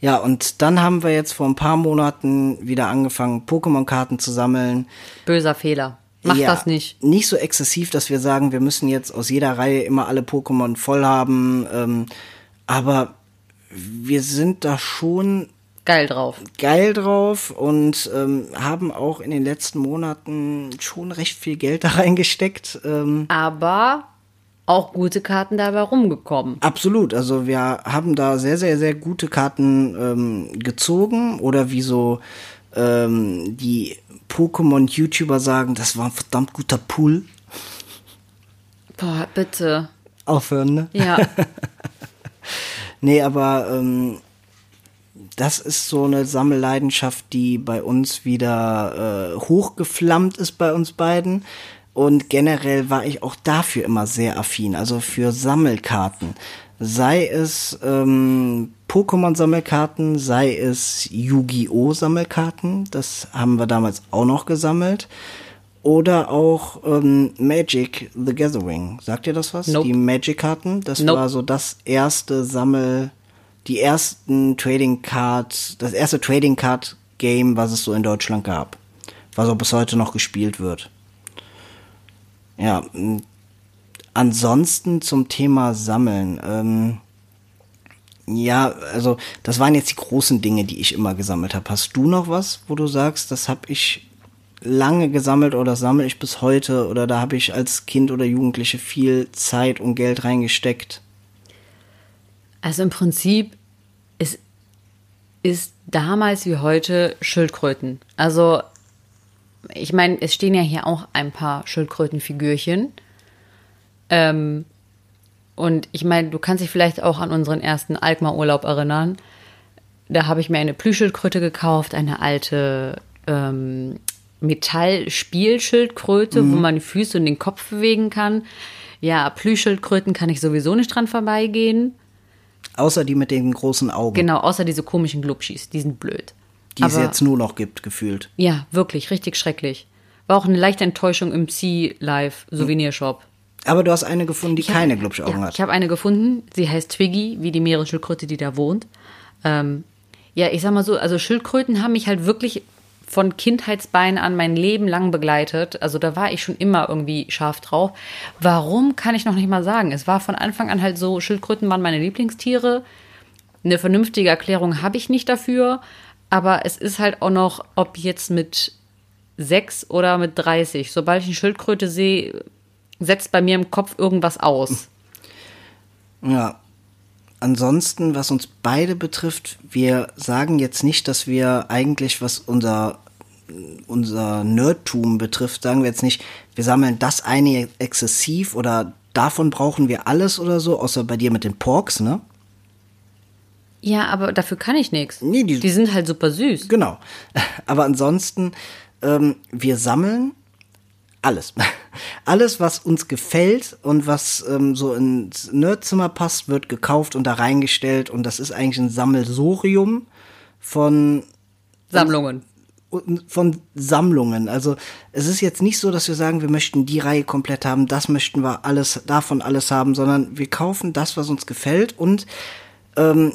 Ja, und dann haben wir jetzt vor ein paar Monaten wieder angefangen, Pokémon-Karten zu sammeln. Böser Fehler. Mach Ja, das nicht. Nicht so exzessiv, dass wir sagen, wir müssen jetzt aus jeder Reihe immer alle Pokémon voll haben. Ähm, aber wir sind da schon geil drauf. geil drauf und ähm, haben auch in den letzten Monaten schon recht viel Geld da reingesteckt. Ähm, Aber auch gute Karten dabei rumgekommen. absolut. Also wir haben da sehr, sehr, sehr gute Karten ähm, gezogen oder wie so ähm, die Pokémon-YouTuber sagen, das war ein verdammt guter Pool. Boah, bitte. Aufhören, ne? Ja. Nee, aber ähm, das ist so eine Sammelleidenschaft, die bei uns wieder äh, hochgeflammt ist bei uns beiden. Und generell war ich auch dafür immer sehr affin, also für Sammelkarten. Sei es ähm, Pokémon-Sammelkarten, sei es Yu-Gi-Oh! Sammelkarten, das haben wir damals auch noch gesammelt. Oder auch ähm, Magic the Gathering. Sagt ihr das was? Nope. Die Magic-Karten, das Nope. war so das erste Sammel, die ersten Trading Card, das erste Trading Card Game, was es so in Deutschland gab. Was auch bis heute noch gespielt wird. Ja, ansonsten zum Thema Sammeln. Ähm, ja, also das waren jetzt die großen Dinge, die ich immer gesammelt habe. Hast du noch was, wo du sagst, das habe ich lange gesammelt oder sammle ich bis heute oder da habe ich als Kind oder Jugendliche viel Zeit und Geld reingesteckt? Also im Prinzip ist, ist damals wie heute Schildkröten. Also ich meine, es stehen ja hier auch ein paar Schildkrötenfigürchen. Ähm, und ich meine, du kannst dich vielleicht auch an unseren ersten Alkmaar-Urlaub erinnern. Da habe ich mir eine Plüschschildkröte gekauft, eine alte ähm, Metallspielschildkröte, wo man die Füße und den Kopf bewegen kann. Ja, Plüschschildkröten kann ich sowieso nicht dran vorbeigehen. Außer die mit den großen Augen, Genau, außer diese komischen Glubschis, die sind blöd. Die es aber- jetzt nur noch gibt, gefühlt. Ja, wirklich, richtig schrecklich. War auch eine leichte Enttäuschung im Sea Life Souvenirshop. Aber du hast eine gefunden, die keine Glubschaugen ja, hat. Ich habe eine gefunden, sie heißt Twiggy, wie die Meeresschildkröte, die da wohnt. Ähm, ja, ich sag mal so, also Schildkröten haben mich halt wirklich von Kindheitsbeinen an mein Leben lang begleitet. Also da war ich schon immer irgendwie scharf drauf. Warum, kann ich noch nicht mal sagen. Es war von Anfang an halt so, Schildkröten waren meine Lieblingstiere. Eine vernünftige Erklärung habe ich nicht dafür. Aber es ist halt auch noch, ob jetzt mit sechs oder mit 30. Sobald ich eine Schildkröte sehe, setzt bei mir im Kopf irgendwas aus. Ja. Ansonsten, was uns beide betrifft, wir sagen jetzt nicht, dass wir eigentlich, was unser, unser Nerdtum betrifft, sagen wir jetzt nicht, wir sammeln das eine exzessiv oder davon brauchen wir alles oder so, außer bei dir mit den Porks, ne? Ja, aber dafür kann ich nichts. Nee, die- die sind halt super süß. Genau. Aber ansonsten, ähm, wir sammeln alles. Alles, was uns gefällt und was ähm, so ins Nerdzimmer passt, wird gekauft und da reingestellt. Und das ist eigentlich ein Sammelsurium von Sammlungen. von Sammlungen. Also es ist jetzt nicht so, dass wir sagen, wir möchten die Reihe komplett haben, das möchten wir alles, davon alles haben, sondern wir kaufen das, was uns gefällt und ähm,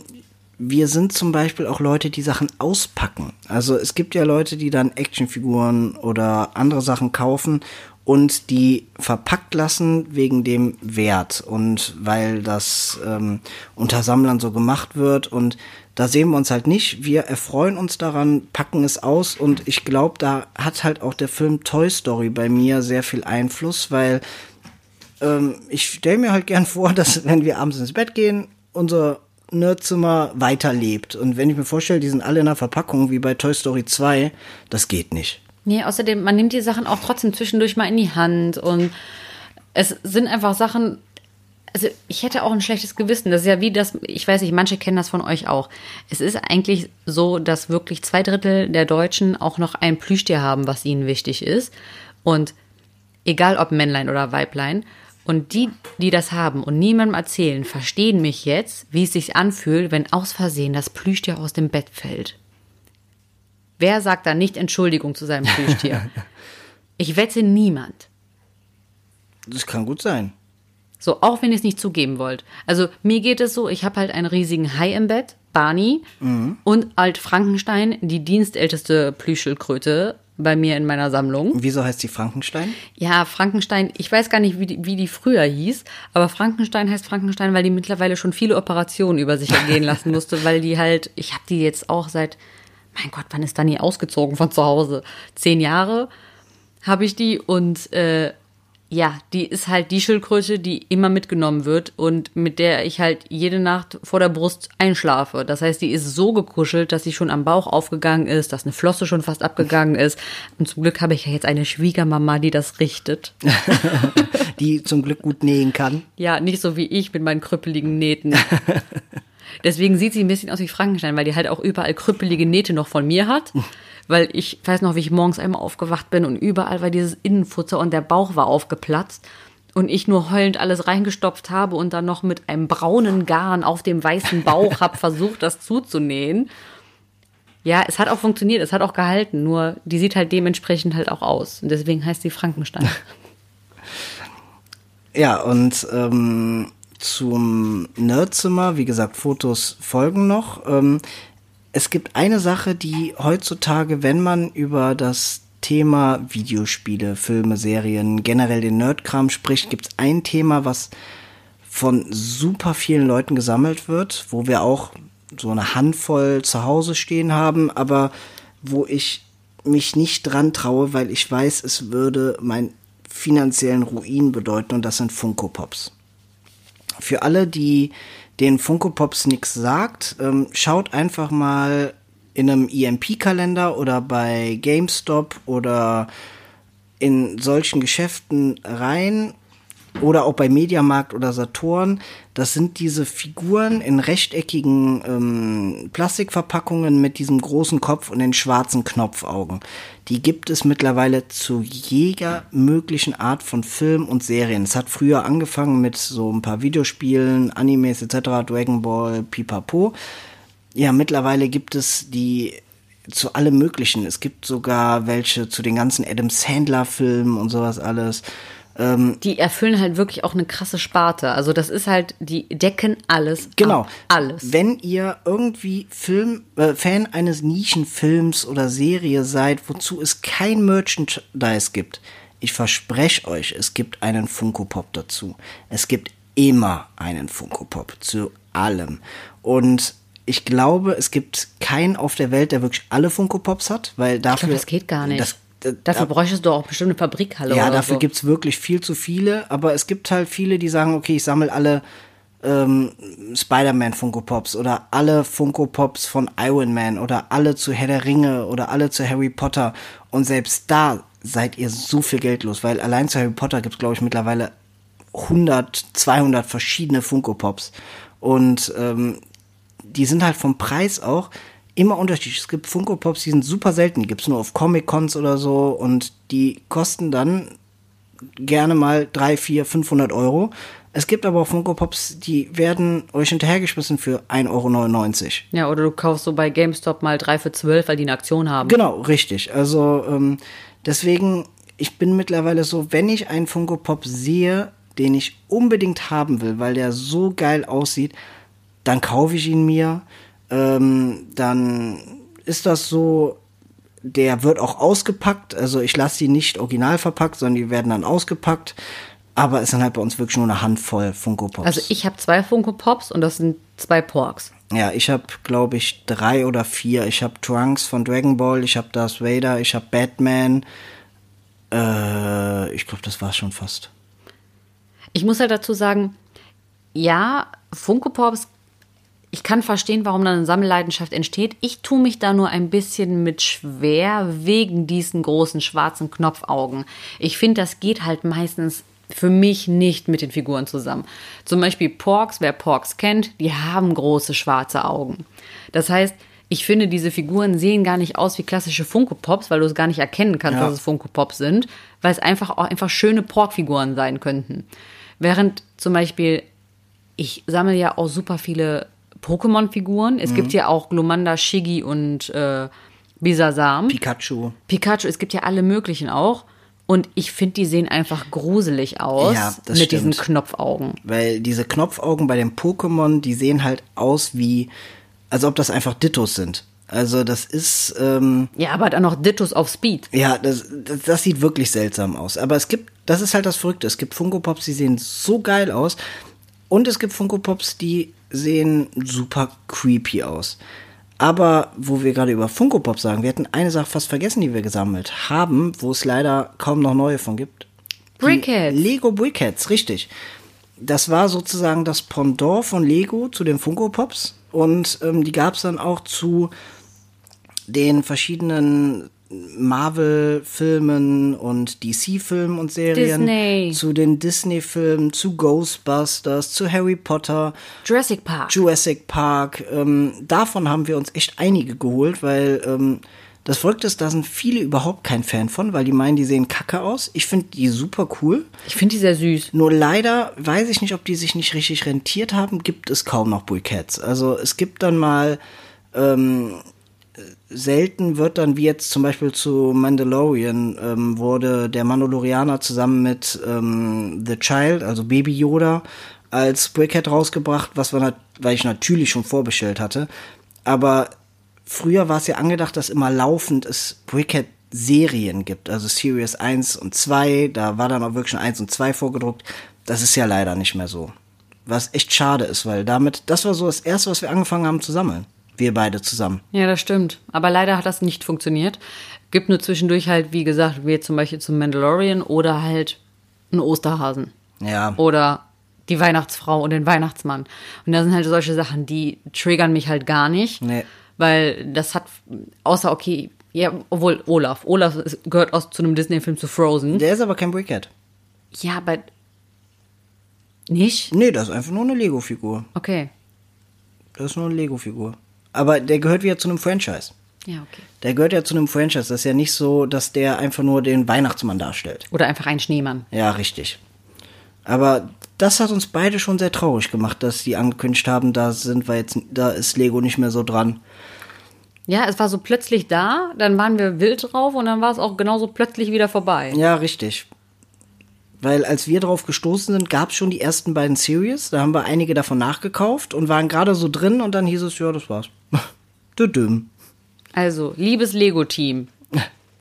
wir sind zum Beispiel auch Leute, die Sachen auspacken. Also es gibt ja Leute, die dann Actionfiguren oder andere Sachen kaufen und die verpackt lassen wegen dem Wert und weil das ähm, unter Sammlern so gemacht wird und da sehen wir uns halt nicht. Wir erfreuen uns daran, packen es aus und ich glaube, da hat halt auch der Film Toy Story bei mir sehr viel Einfluss, weil ähm, ich stelle mir halt gern vor, dass wenn wir abends ins Bett gehen, unser Nerdzimmer weiterlebt. Und wenn ich mir vorstelle, die sind alle in einer Verpackung wie bei Toy Story 2, das geht nicht. Nee, außerdem, man nimmt die Sachen auch trotzdem zwischendurch mal in die Hand und es sind einfach Sachen, also ich hätte auch ein schlechtes Gewissen. Das ist ja wie das, ich weiß nicht, manche kennen das von euch auch. Es ist eigentlich so, dass wirklich zwei Drittel der Deutschen auch noch ein Plüschtier haben, was ihnen wichtig ist. Und egal ob Männlein oder Weiblein. Und die, die das haben und niemandem erzählen, verstehen mich jetzt, wie es sich anfühlt, wenn aus Versehen das Plüschtier aus dem Bett fällt. Wer sagt da nicht Entschuldigung zu seinem Plüschtier? ich wette niemand. Das kann gut sein. So, auch wenn ihr es nicht zugeben wollt. Also mir geht es so, ich habe halt einen riesigen Hai im Bett, Barney, und Alt Frankenstein, die dienstälteste Plüschschildkröte bei mir in meiner Sammlung. Wieso heißt die Frankenstein? Ja, Frankenstein, ich weiß gar nicht, wie die, wie die früher hieß, aber Frankenstein heißt Frankenstein, weil die mittlerweile schon viele Operationen über sich ergehen lassen musste, weil die halt, ich habe die jetzt auch seit, mein Gott, wann ist Dani ausgezogen von zu Hause? Zehn Jahre habe ich die und äh, ja, die ist halt die Schildkröte, die immer mitgenommen wird und mit der ich halt jede Nacht vor der Brust einschlafe. Das heißt, die ist so gekuschelt, dass sie schon am Bauch aufgegangen ist, dass eine Flosse schon fast abgegangen ist. Und zum Glück habe ich ja jetzt eine Schwiegermama, die das richtet. die zum Glück gut nähen kann. Ja, nicht so wie ich mit meinen krüppeligen Nähten. Deswegen sieht sie ein bisschen aus wie Frankenstein, weil die halt auch überall krüppelige Nähte noch von mir hat weil ich weiß noch, wie ich morgens einmal aufgewacht bin und überall war dieses Innenfutter und der Bauch war aufgeplatzt und ich nur heulend alles reingestopft habe und dann noch mit einem braunen Garn auf dem weißen Bauch habe versucht, das zuzunähen. Ja, es hat auch funktioniert, es hat auch gehalten, nur die sieht halt dementsprechend halt auch aus. Und deswegen heißt sie Frankenstein. Ja, und ähm, zum Nerdzimmer, wie gesagt, Fotos folgen noch. Ähm, es gibt eine Sache, die heutzutage, wenn man über das Thema Videospiele, Filme, Serien, generell den Nerdkram spricht, gibt es ein Thema, was von super vielen Leuten gesammelt wird, wo wir auch so eine Handvoll zu Hause stehen haben, aber wo ich mich nicht dran traue, weil ich weiß, es würde meinen finanziellen Ruin bedeuten und das sind Funko Pops. Für alle, die den Funko Pops nichts sagt, ähm, schaut einfach mal in einem EMP-Kalender oder bei GameStop oder in solchen Geschäften rein oder auch bei Mediamarkt oder Saturn. Das sind diese Figuren in rechteckigen ähm, Plastikverpackungen mit diesem großen Kopf und den schwarzen Knopfaugen. Die gibt es mittlerweile zu jeder möglichen Art von Film und Serien. Es hat früher angefangen mit so ein paar Videospielen, Animes etc., Dragon Ball, Pipapo. Ja, mittlerweile gibt es die zu allem Möglichen. Es gibt sogar welche zu den ganzen Adam Sandler Filmen und sowas alles. Ähm, die erfüllen halt wirklich auch eine krasse Sparte. Also das ist halt, die decken alles. Genau. Ab, alles. Wenn ihr irgendwie Film, äh, Fan eines Nischenfilms oder Serie seid, wozu es kein Merchandise gibt, ich verspreche euch, es gibt einen Funko Pop dazu. Es gibt immer einen Funko Pop zu allem. Und ich glaube, es gibt keinen auf der Welt, der wirklich alle Funko Pops hat, weil dafür. Ich glaube, das geht gar nicht. Das Dafür bräuchtest du auch bestimmt eine Fabrikhalle. Ja, dafür so. gibt es wirklich viel zu viele, aber es gibt halt viele, die sagen, okay, ich sammle alle ähm, Spider-Man Funko Pops oder alle Funko Pops von Iron Man oder alle zu Herr der Ringe oder alle zu Harry Potter. Und selbst da seid ihr so viel Geld los, weil allein zu Harry Potter gibt es, glaube ich, mittlerweile 100, 200 verschiedene Funko Pops. Und ähm, die sind halt vom Preis auch immer unterschiedlich. Es gibt Funko Pops, die sind super selten, die gibt es nur auf Comic-Cons oder so und die kosten dann gerne mal 3, 4, 500 Euro. Es gibt aber auch Funko Pops, die werden euch hinterhergeschmissen für 1,99 Euro. Ja, oder du kaufst so bei GameStop mal 3 für 12, weil die eine Aktion haben. Genau, richtig. Also ähm, deswegen, ich bin mittlerweile so, wenn ich einen Funko Pop sehe, den ich unbedingt haben will, weil der so geil aussieht, dann kaufe ich ihn mir ähm, dann ist das so, der wird auch ausgepackt. Also ich lasse die nicht original verpackt, sondern die werden dann ausgepackt. Aber es sind halt bei uns wirklich nur eine Handvoll Funko Pops. Also ich habe zwei Funko Pops und das sind zwei Porks. Ja, ich habe, glaube ich, drei oder vier. Ich habe Trunks von Dragon Ball, ich habe Darth Vader, ich habe Batman. Äh, ich glaube, das war schon fast. Ich muss halt dazu sagen, ja, Funko Pops ich kann verstehen, warum dann eine Sammelleidenschaft entsteht. Ich tue mich da nur ein bisschen mit schwer wegen diesen großen schwarzen Knopfaugen. Ich finde, das geht halt meistens für mich nicht mit den Figuren zusammen. Zum Beispiel Porks, wer Porks kennt, die haben große schwarze Augen. Das heißt, ich finde, diese Figuren sehen gar nicht aus wie klassische Funko Pops, weil du es gar nicht erkennen kannst, ja. dass es Funko Pops sind, weil es einfach auch einfach schöne Pork-Figuren sein könnten. Während zum Beispiel, ich sammle ja auch super viele Pokémon-Figuren. Es mhm. gibt ja auch Glomanda, Shiggy und äh, Bisasam. Pikachu. Pikachu, es gibt ja alle möglichen auch. Und ich finde, die sehen einfach gruselig aus ja, mit stimmt. diesen Knopfaugen. Weil diese Knopfaugen bei den Pokémon, die sehen halt aus wie, als ob das einfach Dittos sind. Also das ist, ähm, Ja, aber dann noch Dittos auf Speed. ja, das, das, das sieht wirklich seltsam aus. Aber es gibt, das ist halt das Verrückte. Es gibt Funko Pops, die sehen so geil aus. Und es gibt Funko Pops, die sehen super creepy aus. Aber wo wir gerade über Funko Pop sagen, wir hatten eine Sache fast vergessen, die wir gesammelt haben, wo es leider kaum noch neue von gibt. Brickheads. Lego Brickheads, richtig. Das war sozusagen das Pendant von Lego zu den Funko Pops. Und ähm, die gab es dann auch zu den verschiedenen Marvel-Filmen und DC-Filmen und Serien. Disney. Zu den Disney-Filmen, zu Ghostbusters, zu Harry Potter. Jurassic Park. Jurassic Park. Ähm, davon haben wir uns echt einige geholt, weil ähm, das Verrückte ist, da sind viele überhaupt kein Fan von, weil die meinen, die sehen kacke aus. Ich finde die super cool. ich finde die sehr süß. Nur leider weiß ich nicht, ob die sich nicht richtig rentiert haben, gibt es kaum noch Brickheads. Also es gibt dann mal ähm, selten wird dann, wie jetzt zum Beispiel zu Mandalorian, ähm, wurde der Mandalorianer zusammen mit ähm, The Child, also Baby Yoda, als Brickhead rausgebracht, was wir weil ich natürlich schon vorbestellt hatte. Aber früher war es ja angedacht, dass immer laufend es Brickhead Serien gibt, also Series 1 und 2, da war dann auch wirklich schon 1 und 2 vorgedruckt. Das ist ja leider nicht mehr so. Was echt schade ist, weil damit, das war so das erste, was wir angefangen haben zu sammeln. Wir beide zusammen. Ja, das stimmt. Aber leider hat das nicht funktioniert. Gibt nur zwischendurch halt, wie gesagt, wie zum Beispiel zum Mandalorian oder halt einen Osterhasen. Ja. Oder die Weihnachtsfrau und den Weihnachtsmann. Und da sind halt solche Sachen, die triggern mich halt gar nicht. Nee. Weil das hat, außer okay, ja, obwohl Olaf. Olaf gehört aus zu einem Disney-Film zu Frozen. Der ist aber kein Brickhead. Ja, aber nicht? Nee, das ist einfach nur eine Lego-Figur. Okay. Das ist nur eine Lego-Figur. Aber der gehört wieder zu einem Franchise. Ja, okay. Der gehört ja zu einem Franchise. Das ist ja nicht so, dass der einfach nur den Weihnachtsmann darstellt. Oder einfach ein Schneemann. Ja, richtig. Aber das hat uns beide schon sehr traurig gemacht, dass die angekündigt haben, da sind wir jetzt, da ist Lego nicht mehr so dran. Ja, es war so plötzlich da, dann waren wir wild drauf und dann war es auch genauso plötzlich wieder vorbei. Ja, richtig. Weil als wir drauf gestoßen sind, gab es schon die ersten beiden Series. Da haben wir einige davon nachgekauft und waren gerade so drin und dann hieß es, ja, das war's. Düdüm. Also, liebes Lego-Team,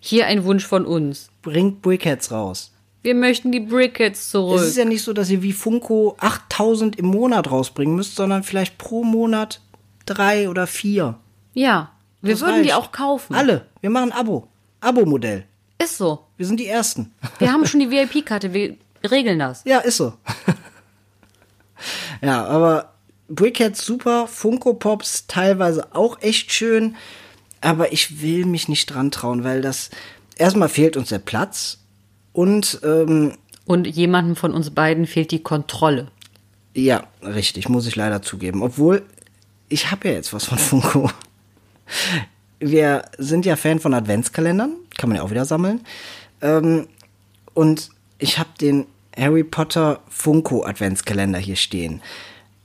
hier ein Wunsch von uns. Bringt Brickheads raus. Wir möchten die Brickheads zurück. Es ist ja nicht so, dass ihr wie Funko 8000 im Monat rausbringen müsst, sondern vielleicht pro Monat drei oder vier. ja, wir Das würden die reicht. auch kaufen. Alle. Wir machen ein Abo. Abo-Modell. Ist so. Wir sind die Ersten. Wir haben schon die VIP-Karte, wir regeln das. Ja, ist so. ja, aber Brickheads super, Funko Pops teilweise auch echt schön, aber ich will mich nicht dran trauen, weil das erstmal fehlt uns der Platz und ähm, Und jemandem von uns beiden fehlt die Kontrolle. ja, richtig, muss ich leider zugeben. Obwohl, ich habe ja jetzt was von Funko. Wir sind ja Fan von Adventskalendern, kann man ja auch wieder sammeln. Ähm, und ich habe den Harry Potter Funko Adventskalender hier stehen.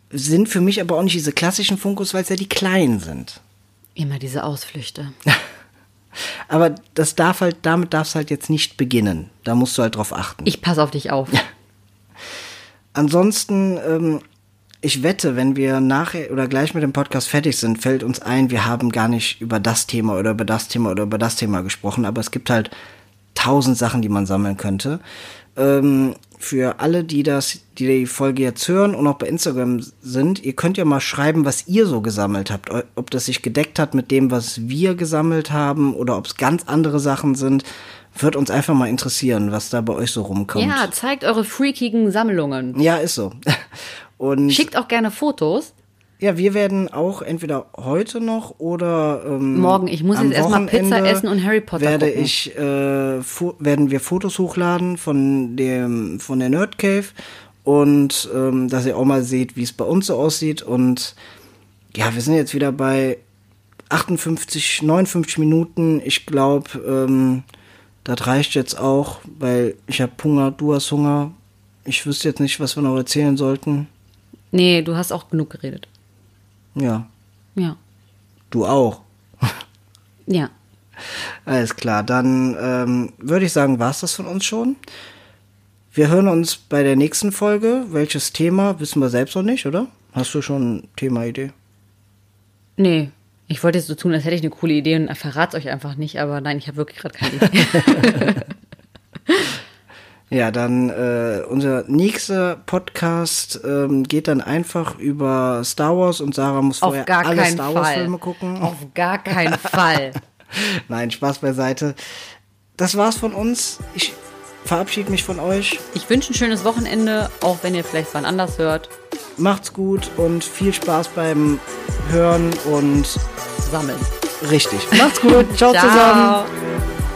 Sind für mich aber auch nicht diese klassischen Funkos, weil es ja die kleinen sind. Immer diese Ausflüchte. Aber das darf halt, damit darf es halt jetzt nicht beginnen. Da musst du halt drauf achten. Ich passe auf dich auf. Ansonsten, ähm, ich wette, wenn wir nachher oder gleich mit dem Podcast fertig sind, fällt uns ein, wir haben gar nicht über das Thema oder über das Thema oder über das Thema gesprochen, aber es gibt halt tausend Sachen, die man sammeln könnte. Ähm, für alle, die das, die die Folge jetzt hören und auch bei Instagram sind, ihr könnt ja mal schreiben, was ihr so gesammelt habt. Ob das sich gedeckt hat mit dem, was wir gesammelt haben oder ob es ganz andere Sachen sind. Wird uns einfach mal interessieren, was da bei euch so rumkommt. Ja, zeigt eure freakigen Sammlungen. Ja, ist so. Und Schickt auch gerne Fotos. Ja, wir werden auch entweder heute noch oder ähm, Morgen. Ich muss jetzt erstmal Pizza essen und Harry Potter werde gucken. ich äh, werden wir Fotos hochladen von dem von der Nerd Cave und ähm, dass ihr auch mal seht, wie es bei uns so aussieht und ja, wir sind jetzt wieder bei 58, 59 Minuten. Ich glaube, ähm, das reicht jetzt auch, weil ich habe Hunger, du hast Hunger. Ich wüsste jetzt nicht, was wir noch erzählen sollten. Nee, du hast auch genug geredet. Ja, Ja. du auch. Ja. Alles klar, dann ähm, würde ich sagen, war's das von uns schon. Wir hören uns bei der nächsten Folge. Welches Thema wissen wir selbst noch nicht, oder? Hast du schon Thema-Idee? Nee. Ich wollte jetzt so tun, als hätte ich eine coole Idee und verrate es euch einfach nicht, aber nein, ich habe wirklich gerade keine Idee. Ja, dann äh, unser nächster Podcast ähm, geht dann einfach über Star Wars und Sarah muss vorher gar alle Star Wars Fall. Filme gucken. Auf gar keinen Fall. Nein, Spaß beiseite. Das war's von uns. Ich verabschiede mich von euch. Ich wünsche ein schönes Wochenende, auch wenn ihr vielleicht wann anders hört. Macht's gut und viel Spaß beim Hören und Sammeln. richtig. Macht's gut. Ciao, zusammen. Ciao.